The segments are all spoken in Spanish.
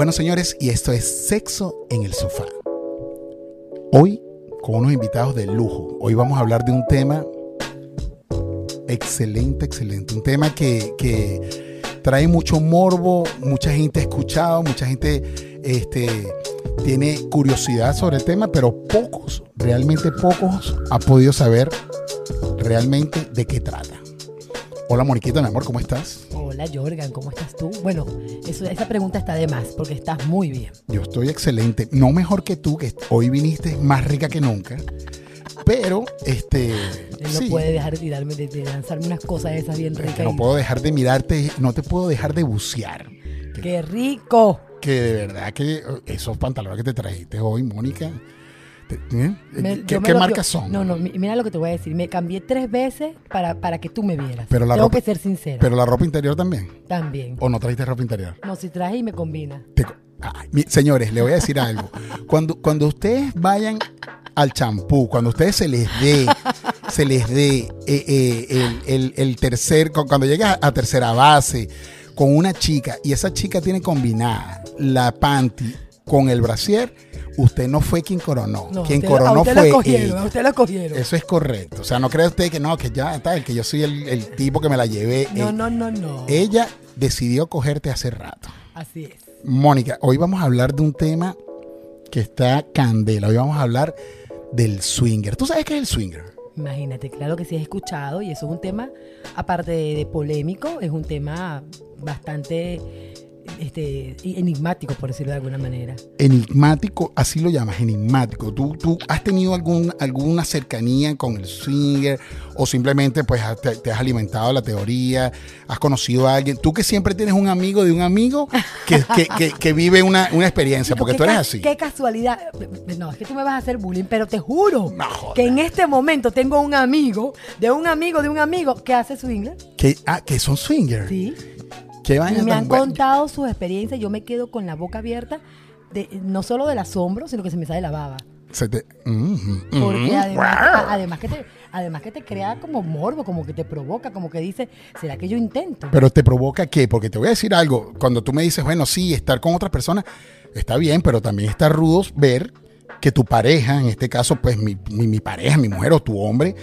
Bueno, señores, y esto es Sexo en el Sofá. Hoy, con unos invitados de lujo, hoy vamos a hablar de un tema excelente, excelente. Un tema que, que trae mucho morbo, mucha gente ha escuchado, mucha gente este, tiene curiosidad sobre el tema, pero pocos, realmente pocos, ha podido saber realmente de qué trata. Hola Moniquita, mi amor, ¿cómo estás? Hola Jorgan, ¿cómo estás tú? Bueno, eso, esa pregunta está de más, porque estás muy bien. Yo estoy excelente, no mejor que tú, que hoy viniste más rica que nunca. Pero, este. Él no puede dejar de, tirarme, de, lanzarme unas cosas esas bien ricas. No puedo dejar de mirarte, no te puedo dejar de bucear. ¡Qué rico! Que de verdad que esos pantalones que te trajiste hoy, Mónica. ¿Eh? ¿Qué, marcas son? No, no, mira lo que te voy a decir. Me cambié tres veces para, para que tú me vieras. Pero la Tengo que ser sincera. Pero la ropa interior también. También. ¿O no trajiste ropa interior? No, si traje y me combina. señores, le voy a decir algo. Cuando, cuando ustedes vayan al champú, cuando ustedes se les dé, se les dé eh, eh, el, tercer, cuando llegas a tercera base con una chica y esa chica tiene combinada la panty con el brasier, usted no fue quien coronó. quien coronó fue. Lo cogieron, usted lo cogieron. Eso es correcto. O sea, no cree usted que no, que ya está, el que yo soy el, tipo que me la llevé. No, no, no, no. Ella decidió cogerte hace rato. Así es. Mónica, hoy vamos a hablar de un tema que está candela. Hoy vamos a hablar del swinger. ¿Tú sabes qué es el swinger? Imagínate, claro que sí has escuchado y eso es un tema, aparte de polémico, es un tema bastante este, enigmático, por decirlo de alguna manera. Enigmático, así lo llamas, enigmático. ¿Tú, tú has tenido algún, alguna cercanía con el swinger o simplemente pues te, has alimentado la teoría, has conocido a alguien? Tú que siempre tienes un amigo de un amigo que, que, que, vive una, una experiencia, porque tú eres así. Qué casualidad. No, es que tú me vas a hacer bullying, pero te juro que en este momento tengo un amigo, de un amigo, de un amigo que hace swinger. Que, ah, que son swingers. Sí me han contado sus experiencias, yo me quedo con la boca abierta, de, no solo del asombro, sino que se me sale la baba. Porque además, que te, además que te crea como morbo, como que te provoca, como que dice, ¿será que yo intento? Pero te provoca qué? Porque te voy a decir algo, cuando tú me dices, bueno, sí, estar con otras personas está bien, pero también está rudo ver que tu pareja, en este caso, pues mi, mi pareja, mi mujer o tu hombre,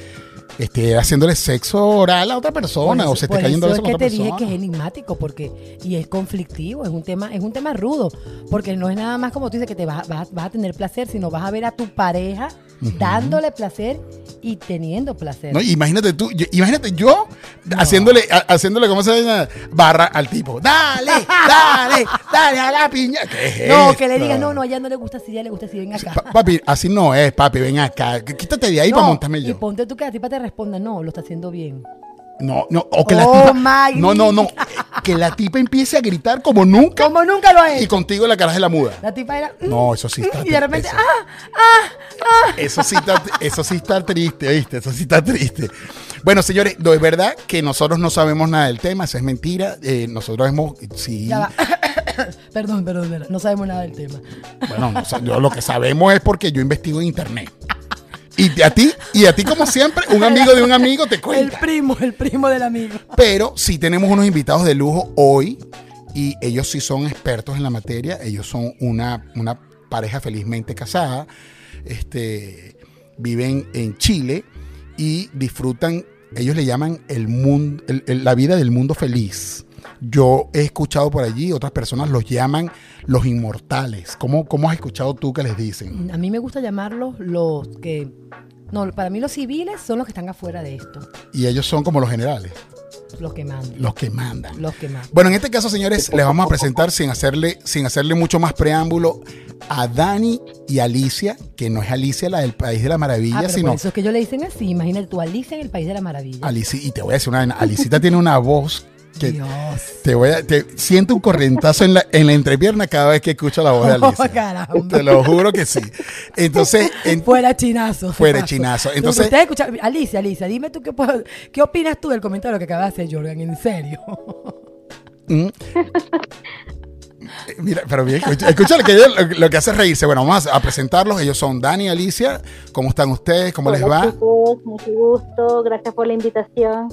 esté haciéndole sexo oral a otra persona o se esté cayendo eso es que te dije que es enigmático porque y es conflictivo, es un tema es un tema rudo, porque no es nada más como tú dices que te vas, vas, a tener placer, sino vas a ver a tu pareja dándole placer y teniendo placer. No, imagínate tú, imagínate yo haciéndole haciéndole como se llama barra al tipo. Dale, dale, dale a la piña. no, que le digas, "No, no, a ella no le gusta así, ya le gusta así, ven acá." papi, así no es, papi, ven acá. Quítate de ahí para montarme yo. Y ponte tú que a ti te responda, no, lo está haciendo bien. No, no, o que la oh tipa. No, no, no. Que la tipa empiece a gritar como nunca. Como nunca lo ha hecho. Y contigo la cara de la muda. La tipa era. no, eso sí está. Y de repente, ah, ah, ah. Eso sí está, eso sí está triste, ¿viste? Eso sí está triste. Bueno, señores, no es verdad que nosotros no sabemos nada del tema, eso es mentira. Eh, nosotros hemos. Sí. perdón, perdón, perdón, no sabemos nada del tema. Bueno, yo lo que sabemos es porque yo investigo en internet. Y a ti, y a ti como siempre, un amigo de un amigo te cuenta. El primo, el primo del amigo. Pero sí tenemos unos invitados de lujo hoy y ellos sí son expertos en la materia. Ellos son una, una pareja felizmente casada. Este, viven en Chile y disfrutan, ellos le llaman el mundo, la vida del mundo feliz. Yo he escuchado por allí, otras personas los llaman los inmortales. ¿Cómo, cómo has escuchado tú que les dicen? A mí me gusta llamarlos los que... No, para mí los civiles son los que están afuera de esto. Y ellos son como los generales. Los que mandan. Los que mandan. Los que mandan. Bueno, en este caso, señores, les vamos a presentar sin hacerle, sin hacerle mucho más preámbulo a Dani y Alicia, que no es Alicia la del País de la Maravilla, ah, sino. eso es que yo le dicen así, imagínate tú, Alicia en el País de la Maravilla. Alicia, y te voy a decir una Alicita tiene una voz Dios. Te voy a, te, siento un corrientazo en la, en la entrepierna cada vez que escucho la voz de Alicia. te lo juro que sí. Entonces, fuera chinazo. Fuera chinazo. Entonces, Usted escucha, Alicia, Alicia, dime tú qué, qué opinas tú del comentario que acaba de hacer Jordan, en serio. Mm. Mira, pero bien, escúchale que lo, que hace es reírse. Bueno, vamos a presentarlos. Ellos son Dani y Alicia. ¿Cómo están ustedes? ¿Cómo les va? mucho gusto. Gracias por la invitación.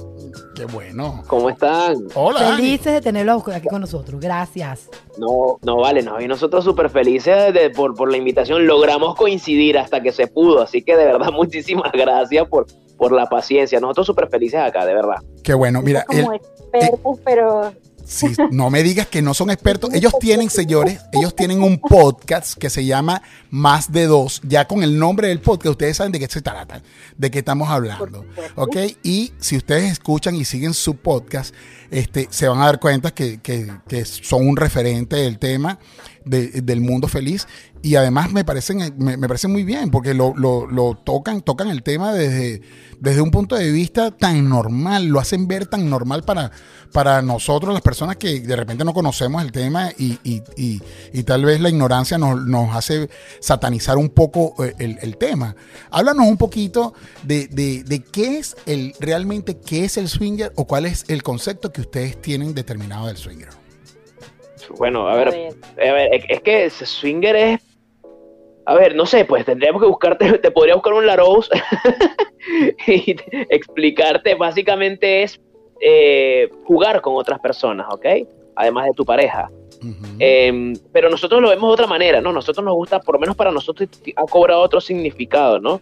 Qué bueno. ¿Cómo están? Hola. Felices de tenerlos aquí con nosotros. Gracias. No, no vale, no. Y nosotros súper felices de, por, por la invitación. Logramos coincidir hasta que se pudo. Así que de verdad, muchísimas gracias por, por la paciencia. Nosotros súper felices acá, de verdad. Qué bueno. Mira, como expertos, pero si no me digas que no son expertos. Ellos tienen, señores, ellos tienen un podcast que se llama Más de Dos. Ya con el nombre del podcast, ustedes saben de qué se trata, de qué estamos hablando. ¿Ok? Y si ustedes escuchan y siguen su podcast, este, se van a dar cuenta que, que son un referente del tema del mundo feliz. Y además me parecen me, parece muy bien porque lo, lo, tocan tocan el tema desde, desde un punto de vista tan normal lo hacen ver tan normal para para nosotros las personas que de repente no conocemos el tema y, y, tal vez la ignorancia nos, nos hace satanizar un poco eh, el, tema. Háblanos un poquito de, de, de, qué es el realmente qué es el swinger o cuál es el concepto que ustedes tienen determinado del swinger bueno, a ver, a ver, es que swinger es a ver, no sé, pues tendríamos que buscarte, te podría buscar un Larousse y explicarte, básicamente es eh, jugar con otras personas, ¿ok? Además de tu pareja. Em, pero nosotros lo vemos de otra manera, ¿no? Nosotros nos gusta, por lo menos para nosotros, ha cobrado otro significado, ¿no?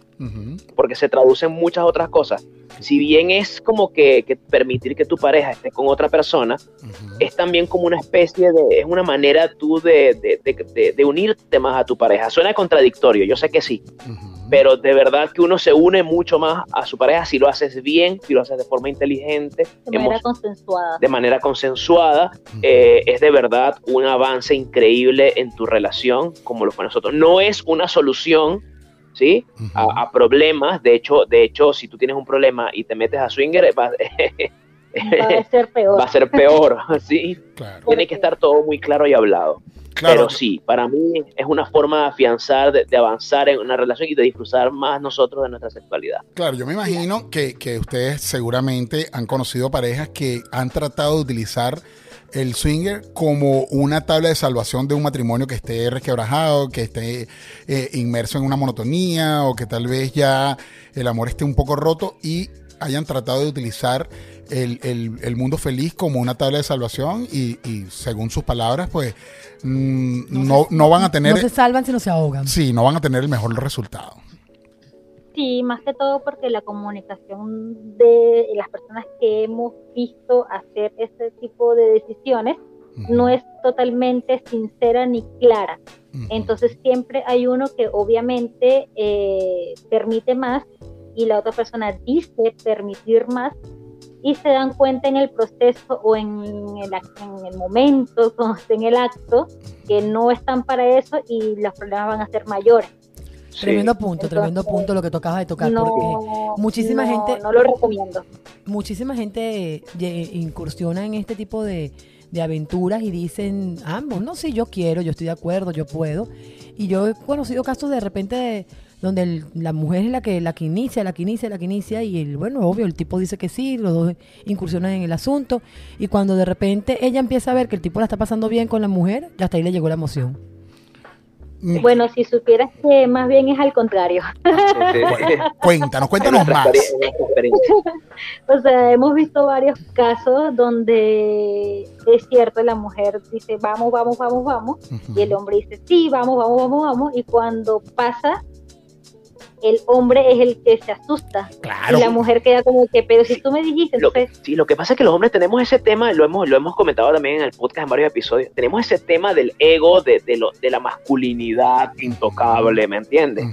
Porque se traducen muchas otras cosas. Si bien es como que, permitir que tu pareja esté con otra persona, es también como una especie de, es una manera tú de, de, unirte más a tu pareja. Suena contradictorio, yo sé que sí pero de verdad que uno se une mucho más a su pareja si lo haces bien, si lo haces de forma inteligente. De manera consensuada. De manera consensuada, eh, es de verdad un avance increíble en tu relación, como lo fue nosotros. No es una solución, ¿sí? a, problemas, de hecho, de hecho, si tú tienes un problema y te metes a swinger, va, a ser peor. Va a ser peor, ¿sí? Tiene que estar todo muy claro y hablado. Pero sí, para mí es una forma de afianzar, de, avanzar en una relación y de disfrutar más nosotros de nuestra sexualidad. Claro, yo me imagino que, ustedes seguramente han conocido parejas que han tratado de utilizar el swinger como una tabla de salvación de un matrimonio que esté resquebrajado, que esté eh, inmerso en una monotonía o que tal vez ya el amor esté un poco roto y hayan tratado de utilizar el, el, mundo feliz como una tabla de salvación y, y según sus palabras, pues mm, no, no, van a tener... No se salvan si no se ahogan. Sí, no van a tener el mejor resultado. Sí, más que todo porque la comunicación de las personas que hemos visto hacer este tipo de decisiones no es totalmente sincera ni clara. Entonces siempre hay uno que obviamente eh, permite más y la otra persona dice permitir más y se dan cuenta en el proceso o en el, en el momento, en el acto, que no están para eso y los problemas van a ser mayores. Tremendo punto, tremendo punto lo que tocabas de tocar, porque muchísima gente... No lo recomiendo. Muchísima gente incursiona en este tipo de, de aventuras y dicen ambos, no, sí, yo quiero, yo estoy de acuerdo, yo puedo. Y yo he conocido casos de repente de, donde la mujer es la que, la que inicia, la que inicia, la que inicia, y el, bueno, obvio, el tipo dice que sí, los dos incursionan en el asunto, y cuando de repente ella empieza a ver que el tipo la está pasando bien con la mujer, ya hasta ahí le llegó la emoción. Mm. Bueno, si supieras que más bien es al contrario. cuéntanos, cuéntanos más. o sea, hemos visto varios casos donde es cierto, la mujer dice vamos, vamos, vamos, vamos, y el hombre dice sí, vamos, vamos, vamos, vamos, y cuando pasa el hombre es el que se asusta. Y la mujer queda como que, pero si tú me dijiste. Lo, sí, lo que pasa es que los hombres tenemos ese tema, lo hemos, lo hemos comentado también en el podcast en varios episodios, tenemos ese tema del ego, de, de, lo, de la masculinidad intocable, ¿me entiendes?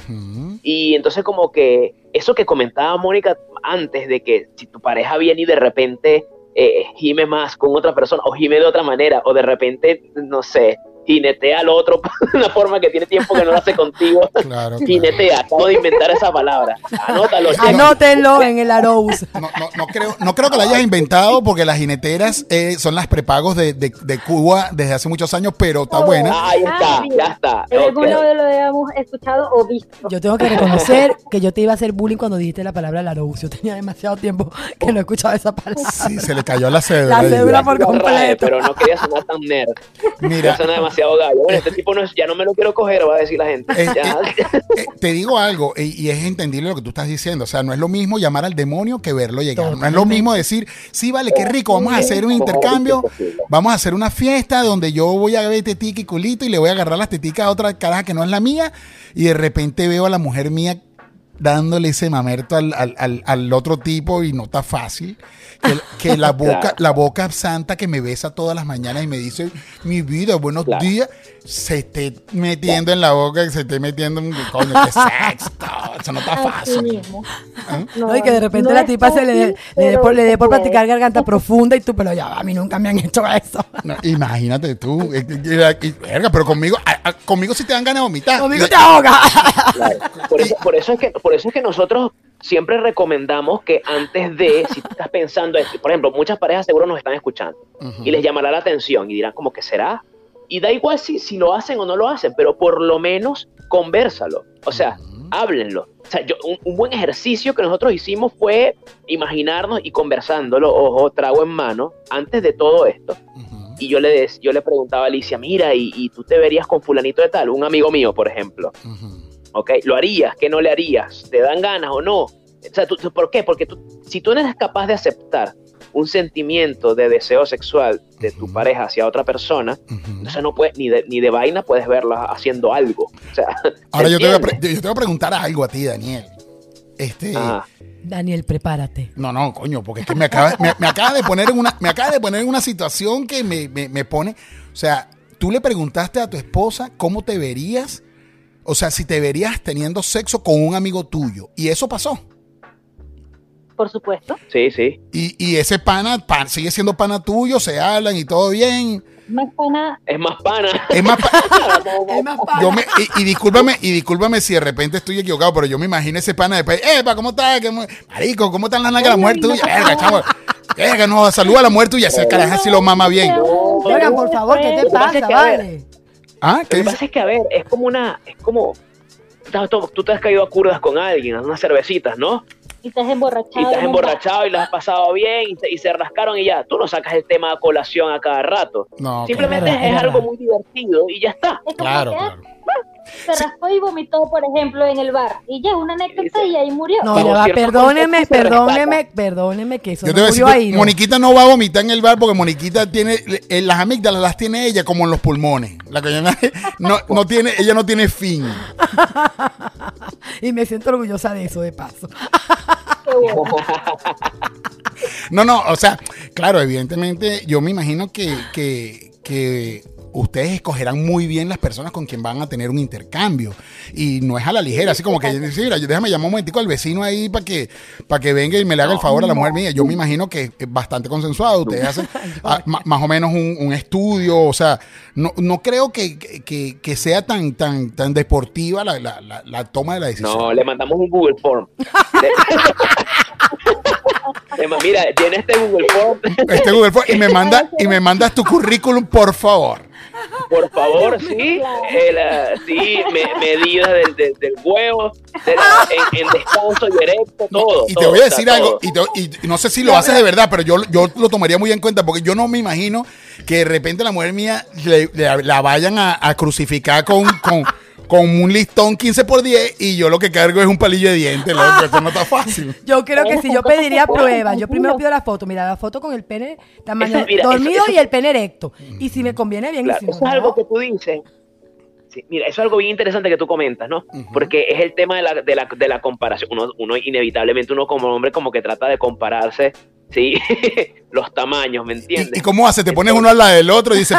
Y entonces como que eso que comentaba Mónica antes, de que si tu pareja viene y de repente eh, gime más con otra persona, o gime de otra manera, o de repente, no sé, jinetea al otro de una forma que tiene tiempo que no lo hace contigo. Claro, jinetea, acabo de inventar esa palabra. Anótalo. Anótenlo en el Arous. No, no, no, creo, no creo que la hayas inventado porque las jineteras eh, son las prepagos de, de, de, Cuba desde hace muchos años, pero está buena. Ah, ahí está, ah, ya está. En algún lo habíamos escuchado o visto. Yo tengo que reconocer que yo te iba a hacer bullying cuando dijiste la palabra Arous. Yo tenía demasiado tiempo que no escuchaba esa palabra. Sí, se le cayó la cédula. La cédula por completo. Pero no quería sonar tan nerd. Mira, demasiado gallo. Bueno, este tipo no es, ya no me lo quiero coger, va a decir la gente. Eh, eh, te digo algo, y es entendible lo que tú estás diciendo. O sea, no es lo mismo llamar al demonio que verlo llegar. No es lo mismo decir, sí, vale, qué rico, vamos a hacer un intercambio, vamos a hacer una fiesta donde yo voy a ver tetica y culito y le voy a agarrar las teticas a otra caraja que no es la mía, y de repente veo a la mujer mía dándole ese mamerto al, al, al, otro tipo y no está fácil. Que, la boca, la boca santa que me besa todas las mañanas y me dice, mi vida, buenos días, se esté metiendo en la boca, que se esté metiendo en coño, que sexo, eso no está fácil. ¿Eh? No, y que de repente la tipa se le dé le por, le por practicar garganta profunda y tú, pero ya, a mí nunca me han hecho eso. imagínate tú, pero conmigo, conmigo sí te dan ganas de vomitar. Conmigo te ahoga. Por, eso, por, eso es que, por eso es que nosotros siempre recomendamos que antes de, si estás pensando, por ejemplo, muchas parejas seguro nos están escuchando y les llamará la atención y dirán como que será. Y da igual si, si lo hacen o no lo hacen, pero por lo menos conversalo. O sea, háblenlo. O sea, yo, un, buen ejercicio que nosotros hicimos fue imaginarnos y conversándolo, ojo, trago en mano, antes de todo esto. Y yo le, yo le preguntaba a Alicia, mira, y, tú te verías con fulanito de tal, un amigo mío, por ejemplo. ¿ok? ¿Lo harías? ¿Qué no le harías? ¿Te dan ganas o no? O sea, ¿por qué? Porque tú, si tú no eres capaz de aceptar un sentimiento de deseo sexual de tu pareja hacia otra persona, entonces no puedes, ni de, ni de vaina puedes verla haciendo algo. O sea, Ahora yo te, voy a yo te, voy a preguntar algo a ti, Daniel. Este, Daniel, prepárate. No, no, coño, porque es que me acaba, me, acaba de poner en una, me acaba de poner en una situación que me, me pone, o sea, tú le preguntaste a tu esposa cómo te verías o sea, si te verías teniendo sexo con un amigo tuyo. Y eso pasó. Por supuesto. Sí, sí. Y, ese pana, sigue siendo pana tuyo, se hablan y todo bien. Más pana. Es más pana. Es más, es más pana. Yo me, y, discúlpame, y discúlpame si de repente estoy equivocado, pero yo me imagino ese pana después, ¡Epa, ¿cómo estás? Marico, ¿cómo están las nalgas de la mujer tuya? Verga, chavo. Verga, no, saluda a la mujer tuya, ese carajo así lo mama bien. Oigan, por favor, ¿qué te pasa? Vale. Ah, Lo que pasa es que, a ver, es como una, es como, tú te has caído a curdas con alguien, unas cervecitas, ¿no? Y te has emborrachado. Y te has emborrachado y las has pasado bien y se, rascaron y ya. Tú no sacas el tema a colación a cada rato. No, Simplemente es, algo muy divertido y ya está. Claro, claro se raspó y vomitó, por ejemplo, en el bar. Y ya, una anécdota y ahí murió. No, ya va, perdóneme, perdóneme, perdóneme que eso no murió ahí. Moniquita no va a vomitar en el bar porque Moniquita tiene, eh, las amígdalas las tiene ella como en los pulmones. La no, no tiene, ella no tiene fin. y me siento orgullosa de eso, de paso. no, no, o sea, claro, evidentemente yo me imagino que, que, que ustedes escogerán muy bien las personas con quien van a tener un intercambio. Y no es a la ligera, así como que, mira, déjame llamar un momentico al vecino ahí para que, para que venga y me le haga el favor a la mujer mía. Yo me imagino que es bastante consensuado. Ustedes hacen más o menos un, estudio, o sea, no, no creo que, que, sea tan, tan, tan deportiva la, la, la, toma de la decisión. No, le mandamos un Google Form. Mira, tiene este Google Form. Este Google Form y me manda y me mandas tu currículum, por favor. Por favor, sí. sí, medidas del, del, huevo, en, descanso y erecto, todo. Y te voy a decir algo, y, no sé si lo haces de verdad, pero yo, yo lo tomaría muy en cuenta porque yo no me imagino que de repente la mujer mía la vayan a, a crucificar con, con con un listón 15 por 10 y yo lo que cargo es un palillo de dientes, loco. Eso no está fácil. Yo creo que si yo pediría pruebas, yo primero pido la foto. Mira, la foto con el pene tamaño dormido y el pene erecto. Y si me conviene bien. eso es algo que tú dices. mira, eso es algo bien interesante que tú comentas, ¿no? Porque es el tema de la, de la, de la comparación. Uno, uno, inevitablemente, uno como hombre, como que trata de compararse Sí, los tamaños, ¿me entiendes? ¿Y, cómo hace? Te pones uno al lado del otro y dice,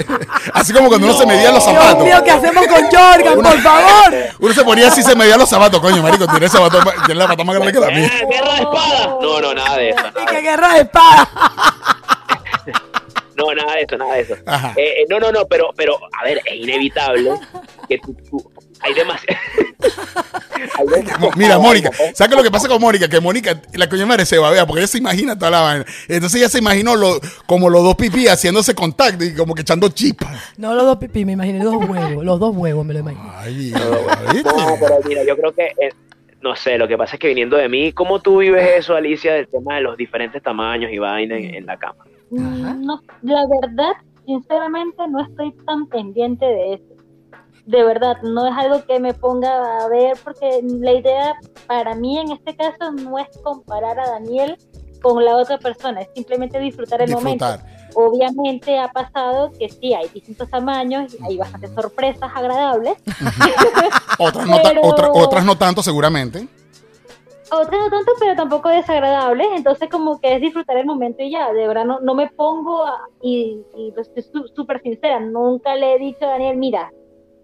así como cuando uno se medía los zapatos. Dios mío, ¿qué hacemos con Jorgan, por favor? Uno se ponía así, se medía los zapatos, coño, marico, tiene, zapato, tiene la pata más grande que la mía. Eh, ¿Guerra de espada? No, no, nada de eso. ¿Y qué guerra de espada? no, nada de eso, nada de eso. Eh, eh, no, no, no, pero, pero, a ver, es inevitable que tú, hay demasiado. Mira, Mónica, ¿sabes lo que pasa con Mónica? Que Mónica, la coña madre se va a ver, porque ella se imagina toda la vaina. Entonces ella se imaginó lo, como los dos pipí haciéndose contacto y como que echando chispas. No los dos pipí, me imaginé dos huevos, los dos huevos me lo imagino. Ay, no, pero mira, yo creo que, eh, no sé, lo que pasa es que viniendo de mí, ¿cómo tú vives eso, Alicia, del tema de los diferentes tamaños y vainas en, la cama? No, la verdad, sinceramente no estoy tan pendiente de eso. De verdad, no es algo que me ponga a ver, porque la idea para mí en este caso no es comparar a Daniel con la otra persona, es simplemente disfrutar el momento. Obviamente ha pasado que sí, hay distintos tamaños, y hay bastantes sorpresas agradables. otras, no otras no tanto seguramente. Otras no tanto, pero tampoco desagradables, entonces como que es disfrutar el momento y ya, de verdad no, no me pongo, y, y estoy súper sincera, nunca le he dicho a Daniel, mira,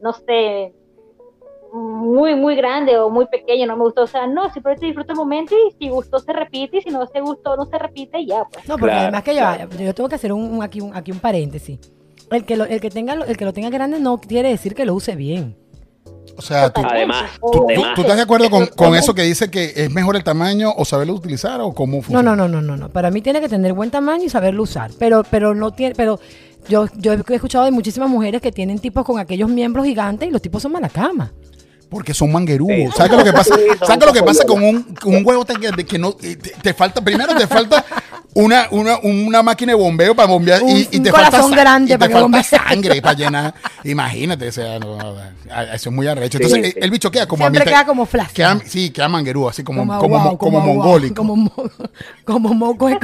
no sé, muy, muy grande o muy pequeño, no me gustó. O sea, no, simplemente disfruto el momento y si gustó se repite y si no se gustó no se repite y ya. Pues. No, porque además que yo, yo tengo que hacer un, aquí, un, aquí un paréntesis. El que, lo, el, que tenga, el que lo tenga grande no quiere decir que lo use bien. O sea, tú, además, tú, estás de acuerdo con, con, eso que dice que es mejor el tamaño o saberlo utilizar o cómo funciona? No, no, no, no, no, Para mí tiene que tener buen tamaño y saberlo usar. Pero, pero no tiene, pero yo, yo he escuchado de muchísimas mujeres que tienen tipos con aquellos miembros gigantes y los tipos son mala cama porque son manguerúos. ¿Sabes lo que pasa? ¿Sabes lo que pasa con un, un huevo que, que no te, falta primero te falta una, una, una máquina de bombeo para bombear y, y, te falta grande para te falta sangre para llenar. Imagínate, o sea, eso es muy arrecho. Entonces el, bicho queda como Siempre queda como flash. sí, queda manguerúo, así como como, como, mongólico. Como, como moco.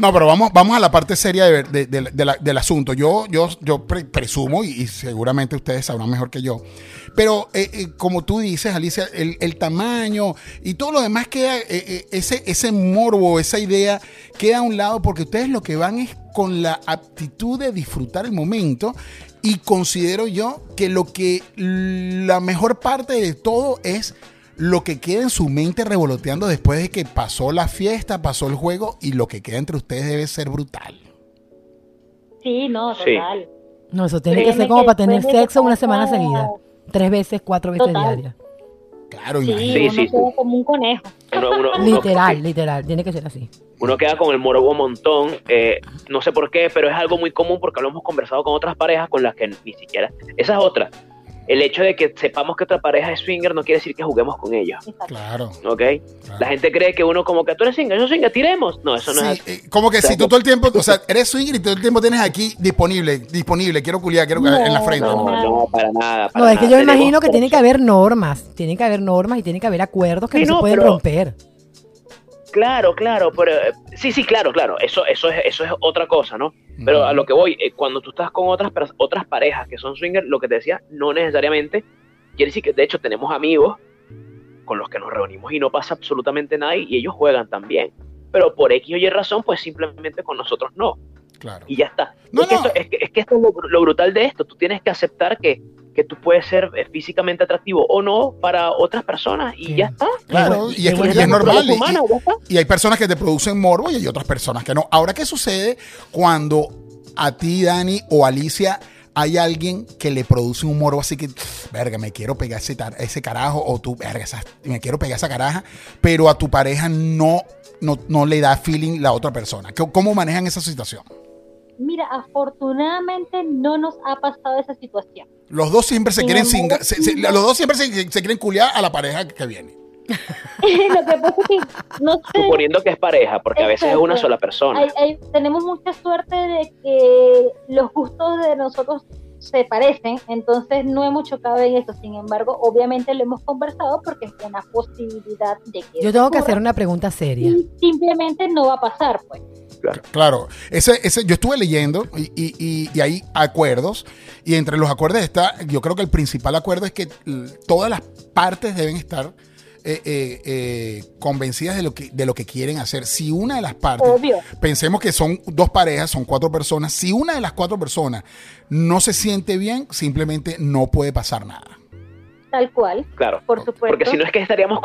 No, pero vamos, vamos a la parte seria de, del asunto. Yo, yo, yo presumo, y, seguramente ustedes sabrán mejor que yo, pero eh, eh, como tú dices, Alicia, el, tamaño y todo lo demás queda, eh, ese, ese morbo, esa idea queda a un lado porque ustedes lo que van es con la aptitud de disfrutar el momento y considero yo que lo que la mejor parte de todo es lo que queda en su mente revoloteando después de que pasó la fiesta, pasó el juego y lo que queda entre ustedes debe ser brutal. Sí, no, total. No, eso tiene que ser como para tener sexo una semana seguida. Tres veces, cuatro veces diarias. Claro, sí, sí, sí, como un conejo. literal, literal, tiene que ser así. Uno queda con el morbo montón, eh, no sé por qué, pero es algo muy común porque lo hemos conversado con otras parejas con las que ni siquiera. Esa es otra el hecho de que sepamos que otra pareja es swinger no quiere decir que juguemos con ella. Claro. ¿Ok? La gente cree que uno como que tú eres swinger, yo swinger, tiremos. No, eso no es así. Eh, como que si tú todo el tiempo, o sea, eres swinger y todo el tiempo tienes aquí disponible, disponible, quiero culiar, quiero en la frente. No, no, para nada. no, es que yo me imagino que tiene que haber normas, tiene que haber normas y tiene que haber acuerdos que no, se pueden romper. Claro, claro, pero eh, sí, sí, claro, claro, eso, eso es, eso es otra cosa, ¿no? Pero a lo que voy, eh, cuando tú estás con otras, otras parejas que son swingers, lo que te decía, no necesariamente quiere decir que de hecho tenemos amigos con los que nos reunimos y no pasa absolutamente nada y ellos juegan también. Pero por X o Y razón, pues simplemente con nosotros no. Claro. Y ya está. es, Que es, que, es, que esto es lo, brutal de esto. Tú tienes que aceptar que que tú puedes ser eh, físicamente atractivo o no para otras personas y ya está. Claro, y, es, normal. y, hay personas que te producen morbo y hay otras personas que no. Ahora, ¿qué sucede cuando a ti, Dani o Alicia, hay alguien que le produce un morbo así que, verga, me quiero pegar ese, ese carajo, o tú, verga, me quiero pegar esa caraja, pero a tu pareja no, no, no le da feeling la otra persona. ¿Cómo manejan esa situación? Mira, afortunadamente no nos ha pasado esa situación. Los dos siempre se quieren los dos siempre se, quieren culiar a la pareja que viene. Lo que pasa es que no sé. Suponiendo que es pareja, porque a veces es una sola persona. tenemos mucha suerte de que los gustos de nosotros se parecen, entonces no hemos chocado en eso. Sin embargo, obviamente lo hemos conversado porque es una posibilidad de que. Yo tengo que hacer una pregunta seria. Simplemente no va a pasar, pues. Claro, ese, ese, yo estuve leyendo y, hay acuerdos y entre los acuerdos está, yo creo que el principal acuerdo es que todas las partes deben estar eh, eh, eh, convencidas de lo, que, de lo que quieren hacer. Si una de las partes, pensemos que son dos parejas, son cuatro personas, si una de las cuatro personas no se siente bien, simplemente no puede pasar nada. Tal cual. Claro. Por supuesto. Porque si no es que estaríamos,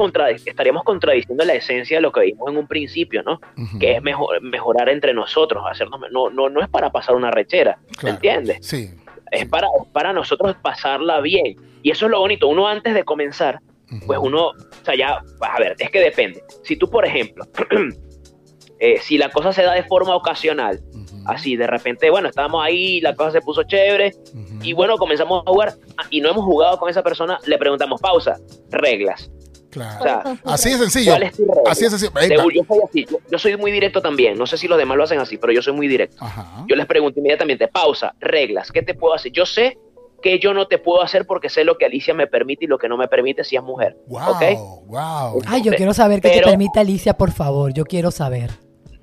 estaríamos contradiciendo la esencia de lo que vimos en un principio, ¿no? Que es mejor, mejorar entre nosotros, hacernos. No, no, no es para pasar una rechera, ¿entiendes? Sí. Es para, para nosotros pasarla bien. Y eso es lo bonito. Uno antes de comenzar, pues uno, o sea, ya, a ver, es que depende. Si tú, por ejemplo, eh, si la cosa se da de forma ocasional, así de repente, bueno, estábamos ahí, la cosa se puso chévere, y bueno, comenzamos a jugar, y no hemos jugado con esa persona, le preguntamos, pausa, reglas. Claro. así de sencillo. así de sencillo. yo, soy así. Yo, soy muy directo también. No sé si los demás lo hacen así, pero yo soy muy directo. Yo les pregunto inmediatamente, pausa, reglas, ¿qué te puedo hacer? Yo sé que yo no te puedo hacer porque sé lo que Alicia me permite y lo que no me permite si es mujer. Wow, wow. Ay, yo quiero saber qué te permite Alicia, por favor. Yo quiero saber.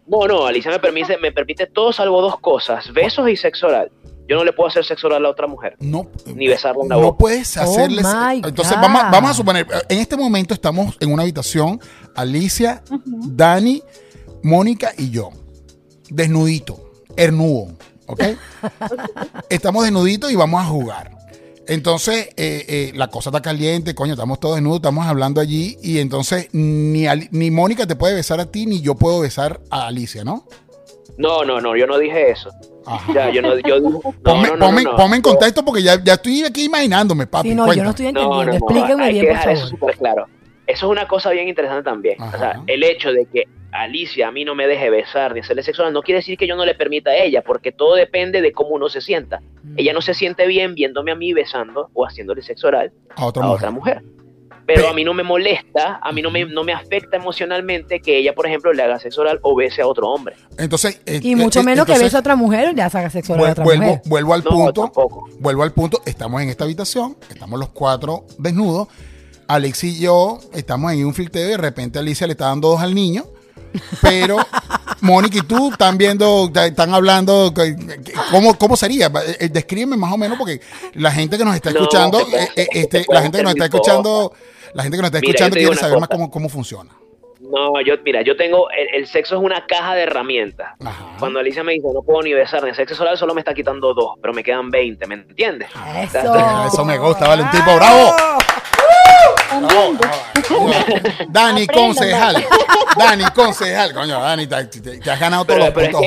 No, no, Alicia me permite, me permite todo salvo dos cosas, besos y sexo oral. Yo no le puedo hacer sexo oral a la otra mujer. No. Ni besarla en la No puedes hacerle. Oh entonces, vamos, vamos, a suponer, en este momento estamos en una habitación, Alicia, Dani, Mónica y yo. Desnudito, hernudo, ¿ok? estamos desnuditos y vamos a jugar. Entonces, eh, eh, la cosa está caliente, coño, estamos todos desnudos, estamos hablando allí, y entonces ni, ni Mónica te puede besar a ti, ni yo puedo besar a Alicia, ¿no? No, no, no, yo no dije eso. Ya, yo no, yo no, ponme, no, ponme, en contexto porque ya, ya estoy aquí imaginándome, papi. Sí, no, yo no estoy entendiendo. Explíqueme bien, por favor. Eso súper claro. Eso es una cosa bien interesante también. O sea, el hecho de que Alicia a mí no me deje besar ni hacerle sexual no quiere decir que yo no le permita a ella, porque todo depende de cómo uno se sienta. Mm. Ella no se siente bien viéndome a mí besando o haciéndole sexo oral a otra mujer. Pero, a mí no me molesta, a mí no me, no me afecta emocionalmente que ella, por ejemplo, le haga sexo oral o bese a otro hombre. Entonces, eh, y mucho eh, menos que bese a otra mujer o le haga sexo oral a otra vuelvo, mujer. Vuelvo al punto. Vuelvo al punto. Estamos en esta habitación, estamos los cuatro desnudos. Alex y yo estamos en un filteo y de repente Alicia le está dando dos al niño. Pero Mónica y tú están viendo, están hablando, ¿cómo, cómo sería? Eh, descríbeme más o menos porque la gente que nos está escuchando, este, la gente que nos está escuchando la gente que nos está escuchando quiere saber más cómo, cómo funciona. No, yo, mira, yo tengo, el, sexo es una caja de herramientas. Cuando Alicia me dice, no puedo ni besar ni sexo oral, solo me está quitando dos, pero me quedan 20, ¿me entiendes? Eso, Eso me gusta, vale, bravo. Dani, concejal. Dani, concejal. Coño, Dani, te, has ganado todos los puntos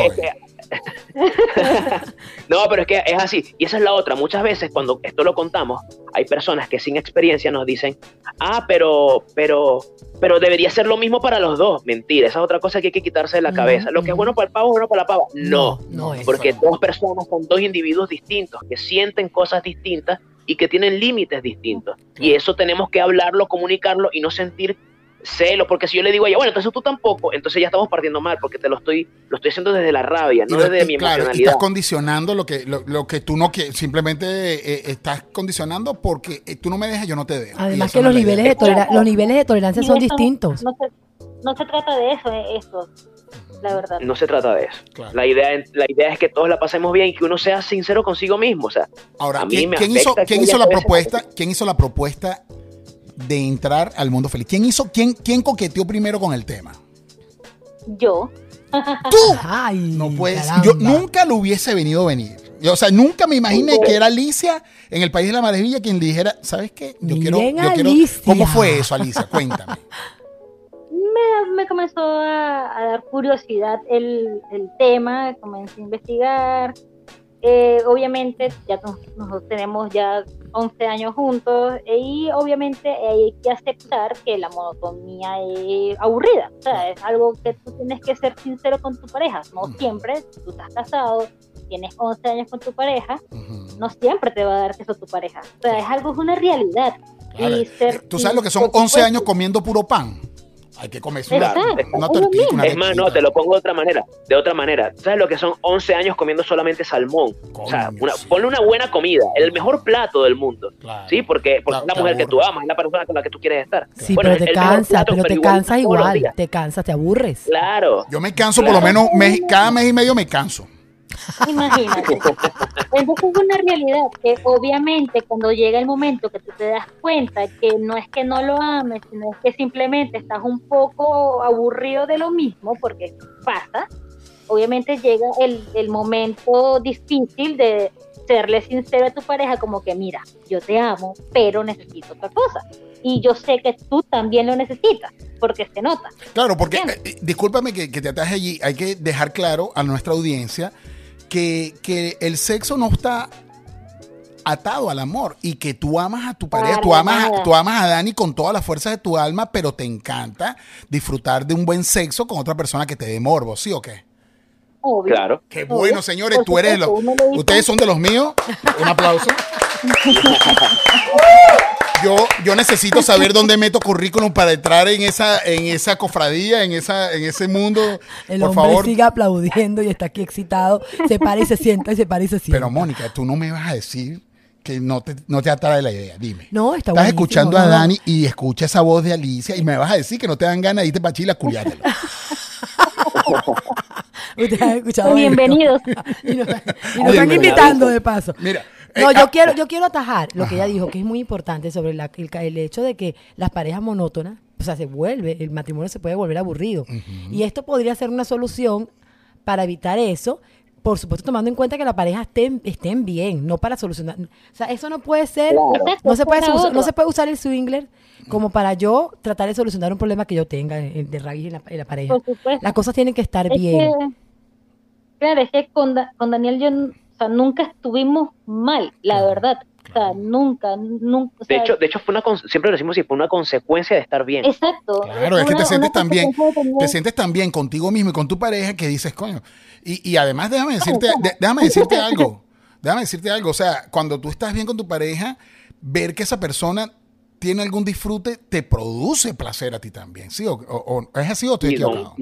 no, pero es que es así. Y esa es la otra. Muchas veces cuando esto lo contamos, hay personas que sin experiencia nos dicen, ah, pero, pero, pero debería ser lo mismo para los dos. Mentira, esa es otra cosa que hay que quitarse de la cabeza. Lo que es bueno para el pavo es bueno para la pava. No, no, es porque dos personas son dos individuos distintos que sienten cosas distintas y que tienen límites distintos. Y eso tenemos que hablarlo, comunicarlo y no sentir celo, porque si yo le digo a ella, bueno, entonces tú tampoco, entonces ya estamos partiendo mal, porque te lo estoy, lo estoy haciendo desde la rabia, no desde mi claro, emocionalidad. Estás condicionando lo que, lo, que tú no quieres, simplemente eh, estás condicionando porque eh, tú no me dejas, yo no te dejo. Además que los niveles, de los niveles de tolerancia son distintos. No se, trata de eso, eh, eso, la verdad. No se trata de eso. La, idea, la idea es que todos la pasemos bien y que uno sea sincero consigo mismo. O sea, Ahora, ¿quién, hizo, ¿quién hizo la propuesta? ¿Quién hizo la propuesta de entrar al mundo feliz? ¿Quién hizo, quién, quién coqueteó primero con el tema? Yo. ¿Tú? Ay, no puedes. Yo nunca lo hubiese venido a venir. Yo, o sea, nunca me imaginé que era Alicia en el País de la Maravilla quien dijera, ¿sabes qué? Yo quiero, yo quiero. ¿Cómo fue eso, Alicia? Cuéntame. me, comenzó a, dar curiosidad el, el tema, comencé a investigar, eh, obviamente ya nosotros tenemos ya 11 años juntos y obviamente hay que aceptar que la monotonía es aburrida, o sea, es algo que tú tienes que ser sincero con tu pareja, no siempre, tú estás casado, tienes 11 años con tu pareja, no siempre te va a dar eso tu pareja, o sea, es algo, es una realidad. Y ser, ¿Tú sabes lo que son 11 años comiendo puro pan? Hay que comer una, una Es más, no, te lo pongo de otra manera. De otra manera. ¿Sabes lo que son 11 años comiendo solamente salmón? o sea, ponle una buena comida, el mejor plato del mundo. ¿Sí? Porque, es la mujer que tú amas, es la persona con la que tú quieres estar. Sí, pero te cansa, pero, te cansas igual. Te cansas, te aburres. Claro. Yo me canso por lo menos cada mes y medio me canso. Imagínate. Entonces es una realidad que obviamente cuando llega el momento que tú te das cuenta que no es que no lo ames, sino es que simplemente estás un poco aburrido de lo mismo, porque pasa, obviamente llega el, el momento difícil de serle sincero a tu pareja como que mira, yo te amo, pero necesito otra cosa. Y yo sé que tú también lo necesitas, porque se nota. Claro, porque, eh, discúlpame que, que te ataje allí, hay que dejar claro a nuestra audiencia que, el sexo no está atado al amor y que tú amas a tu pareja, tú amas, tú amas a Dani con toda la fuerza de tu alma, pero te encanta disfrutar de un buen sexo con otra persona que te dé morbo, ¿sí o qué? Claro. Qué bueno, señores, tú eres los, ustedes son de los míos. Un aplauso. yo, yo necesito saber dónde meto currículum para entrar en esa, en esa cofradía, en esa, en ese mundo. El por hombre favor. sigue aplaudiendo y está aquí excitado. Se para y se sienta y se para y se sienta. Pero Mónica, tú no me vas a decir que no te, no te atrae la idea. Dime. No, está Estás escuchando a Dani y escucha esa voz de Alicia y me vas a decir que no te dan ganas de irte para Chile a culiártelo. Ustedes han escuchado Bienvenidos. y nos, están invitando de paso. Mira. No, eh, yo ah, quiero, yo quiero atajar lo que ella dijo, que es muy importante sobre la, el, hecho de que las parejas monótonas, o sea, se vuelve, el matrimonio se puede volver aburrido. Y esto podría ser una solución para evitar eso, por supuesto tomando en cuenta que la pareja estén, estén bien, no para solucionar. O sea, eso no puede ser, no, se puede, no se puede usar el swingler como para yo tratar de solucionar un problema que yo tenga de raíz en la, pareja. Las cosas tienen que estar bien. claro, es que con, con Daniel yo nunca estuvimos mal, la verdad. O sea, nunca, nunca. de hecho, de hecho fue una siempre lo decimos y fue una consecuencia de estar bien. Exacto. Claro, es, que te sientes tan bien, te sientes tan bien contigo mismo y con tu pareja que dices, coño. Y, y además déjame decirte, déjame decirte algo. Déjame decirte algo. O sea, cuando tú estás bien con tu pareja, ver que esa persona tiene algún disfrute te produce placer a ti también. ¿Sí? ¿O, es así o estoy equivocado?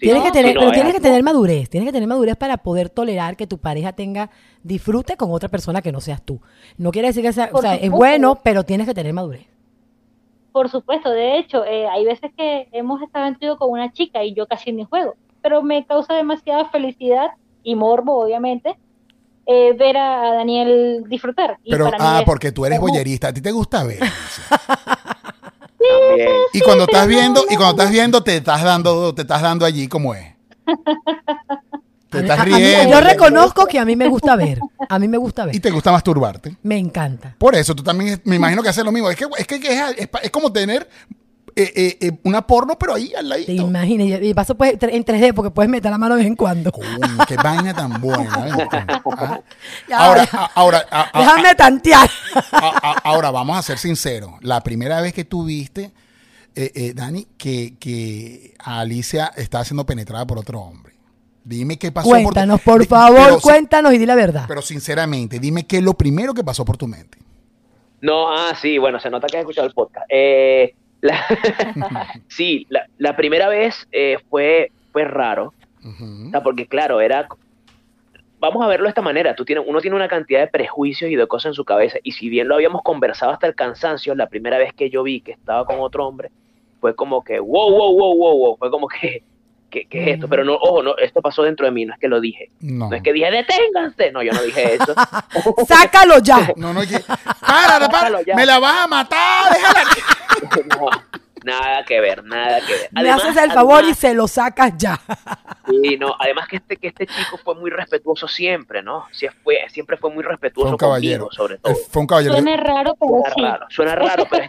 Tienes que tener, pero tienes que tener madurez, tienes que tener madurez para poder tolerar que tu pareja tenga disfrute con otra persona que no seas tú. No quiere decir que sea, o sea, es bueno, pero tienes que tener madurez. Por supuesto, de hecho, eh, hay veces que hemos estado en con una chica y yo casi ni juego, pero me causa demasiada felicidad y morbo, obviamente, eh, ver a Daniel disfrutar. pero, ah, porque tú eres boyerista, ¿a ti te gusta ver? Y cuando estás viendo, y cuando estás viendo, te estás dando, te estás dando allí como es. Te estás riendo. yo reconozco que a mí me gusta ver. A mí me gusta ver. Y te gusta masturbarte. Me encanta. Por eso tú también me imagino que haces lo mismo. Es que es, que es, como tener eh, eh, eh, una porno, pero ahí al lado. Te imaginas, y paso pues, en 3D porque puedes meter la mano de vez en cuando. qué vaina tan buena. ¿Ah? Ahora, ahora, déjame tantear. ahora, vamos a ser sinceros. La primera vez que tú viste, Dani, que, que Alicia estaba siendo penetrada por otro hombre. Dime qué pasó. Cuéntanos, por, favor, cuéntanos y di la verdad. Pero sinceramente, dime qué es lo primero que pasó por tu mente. No, ah, sí, bueno, se nota que has escuchado el podcast. Eh, sí, la, primera vez eh, fue, fue raro, porque claro, era... Vamos a verlo de esta manera, Tú tienes, uno tiene una cantidad de prejuicios y de cosas en su cabeza, y si bien lo habíamos conversado hasta el cansancio, la primera vez que yo vi que estaba con otro hombre, fue como que, wow, wow, wow, wow, wow, fue como que, ¿qué, es esto? Pero no, ojo, no, esto pasó dentro de mí, no es que lo dije. No, es que dije, deténganse. No, yo no dije eso. Sácalo ya. No, no, para, para, me la vas a matar, déjala. no, nada que ver, nada que ver. Me haces el favor y se lo sacas ya. Sí, no, además que este, que este chico fue muy respetuoso siempre, ¿no? Sí, fue, siempre fue muy respetuoso caballero. sobre todo. Fue un caballero. Suena raro, pero suena sí. Raro, suena raro, pero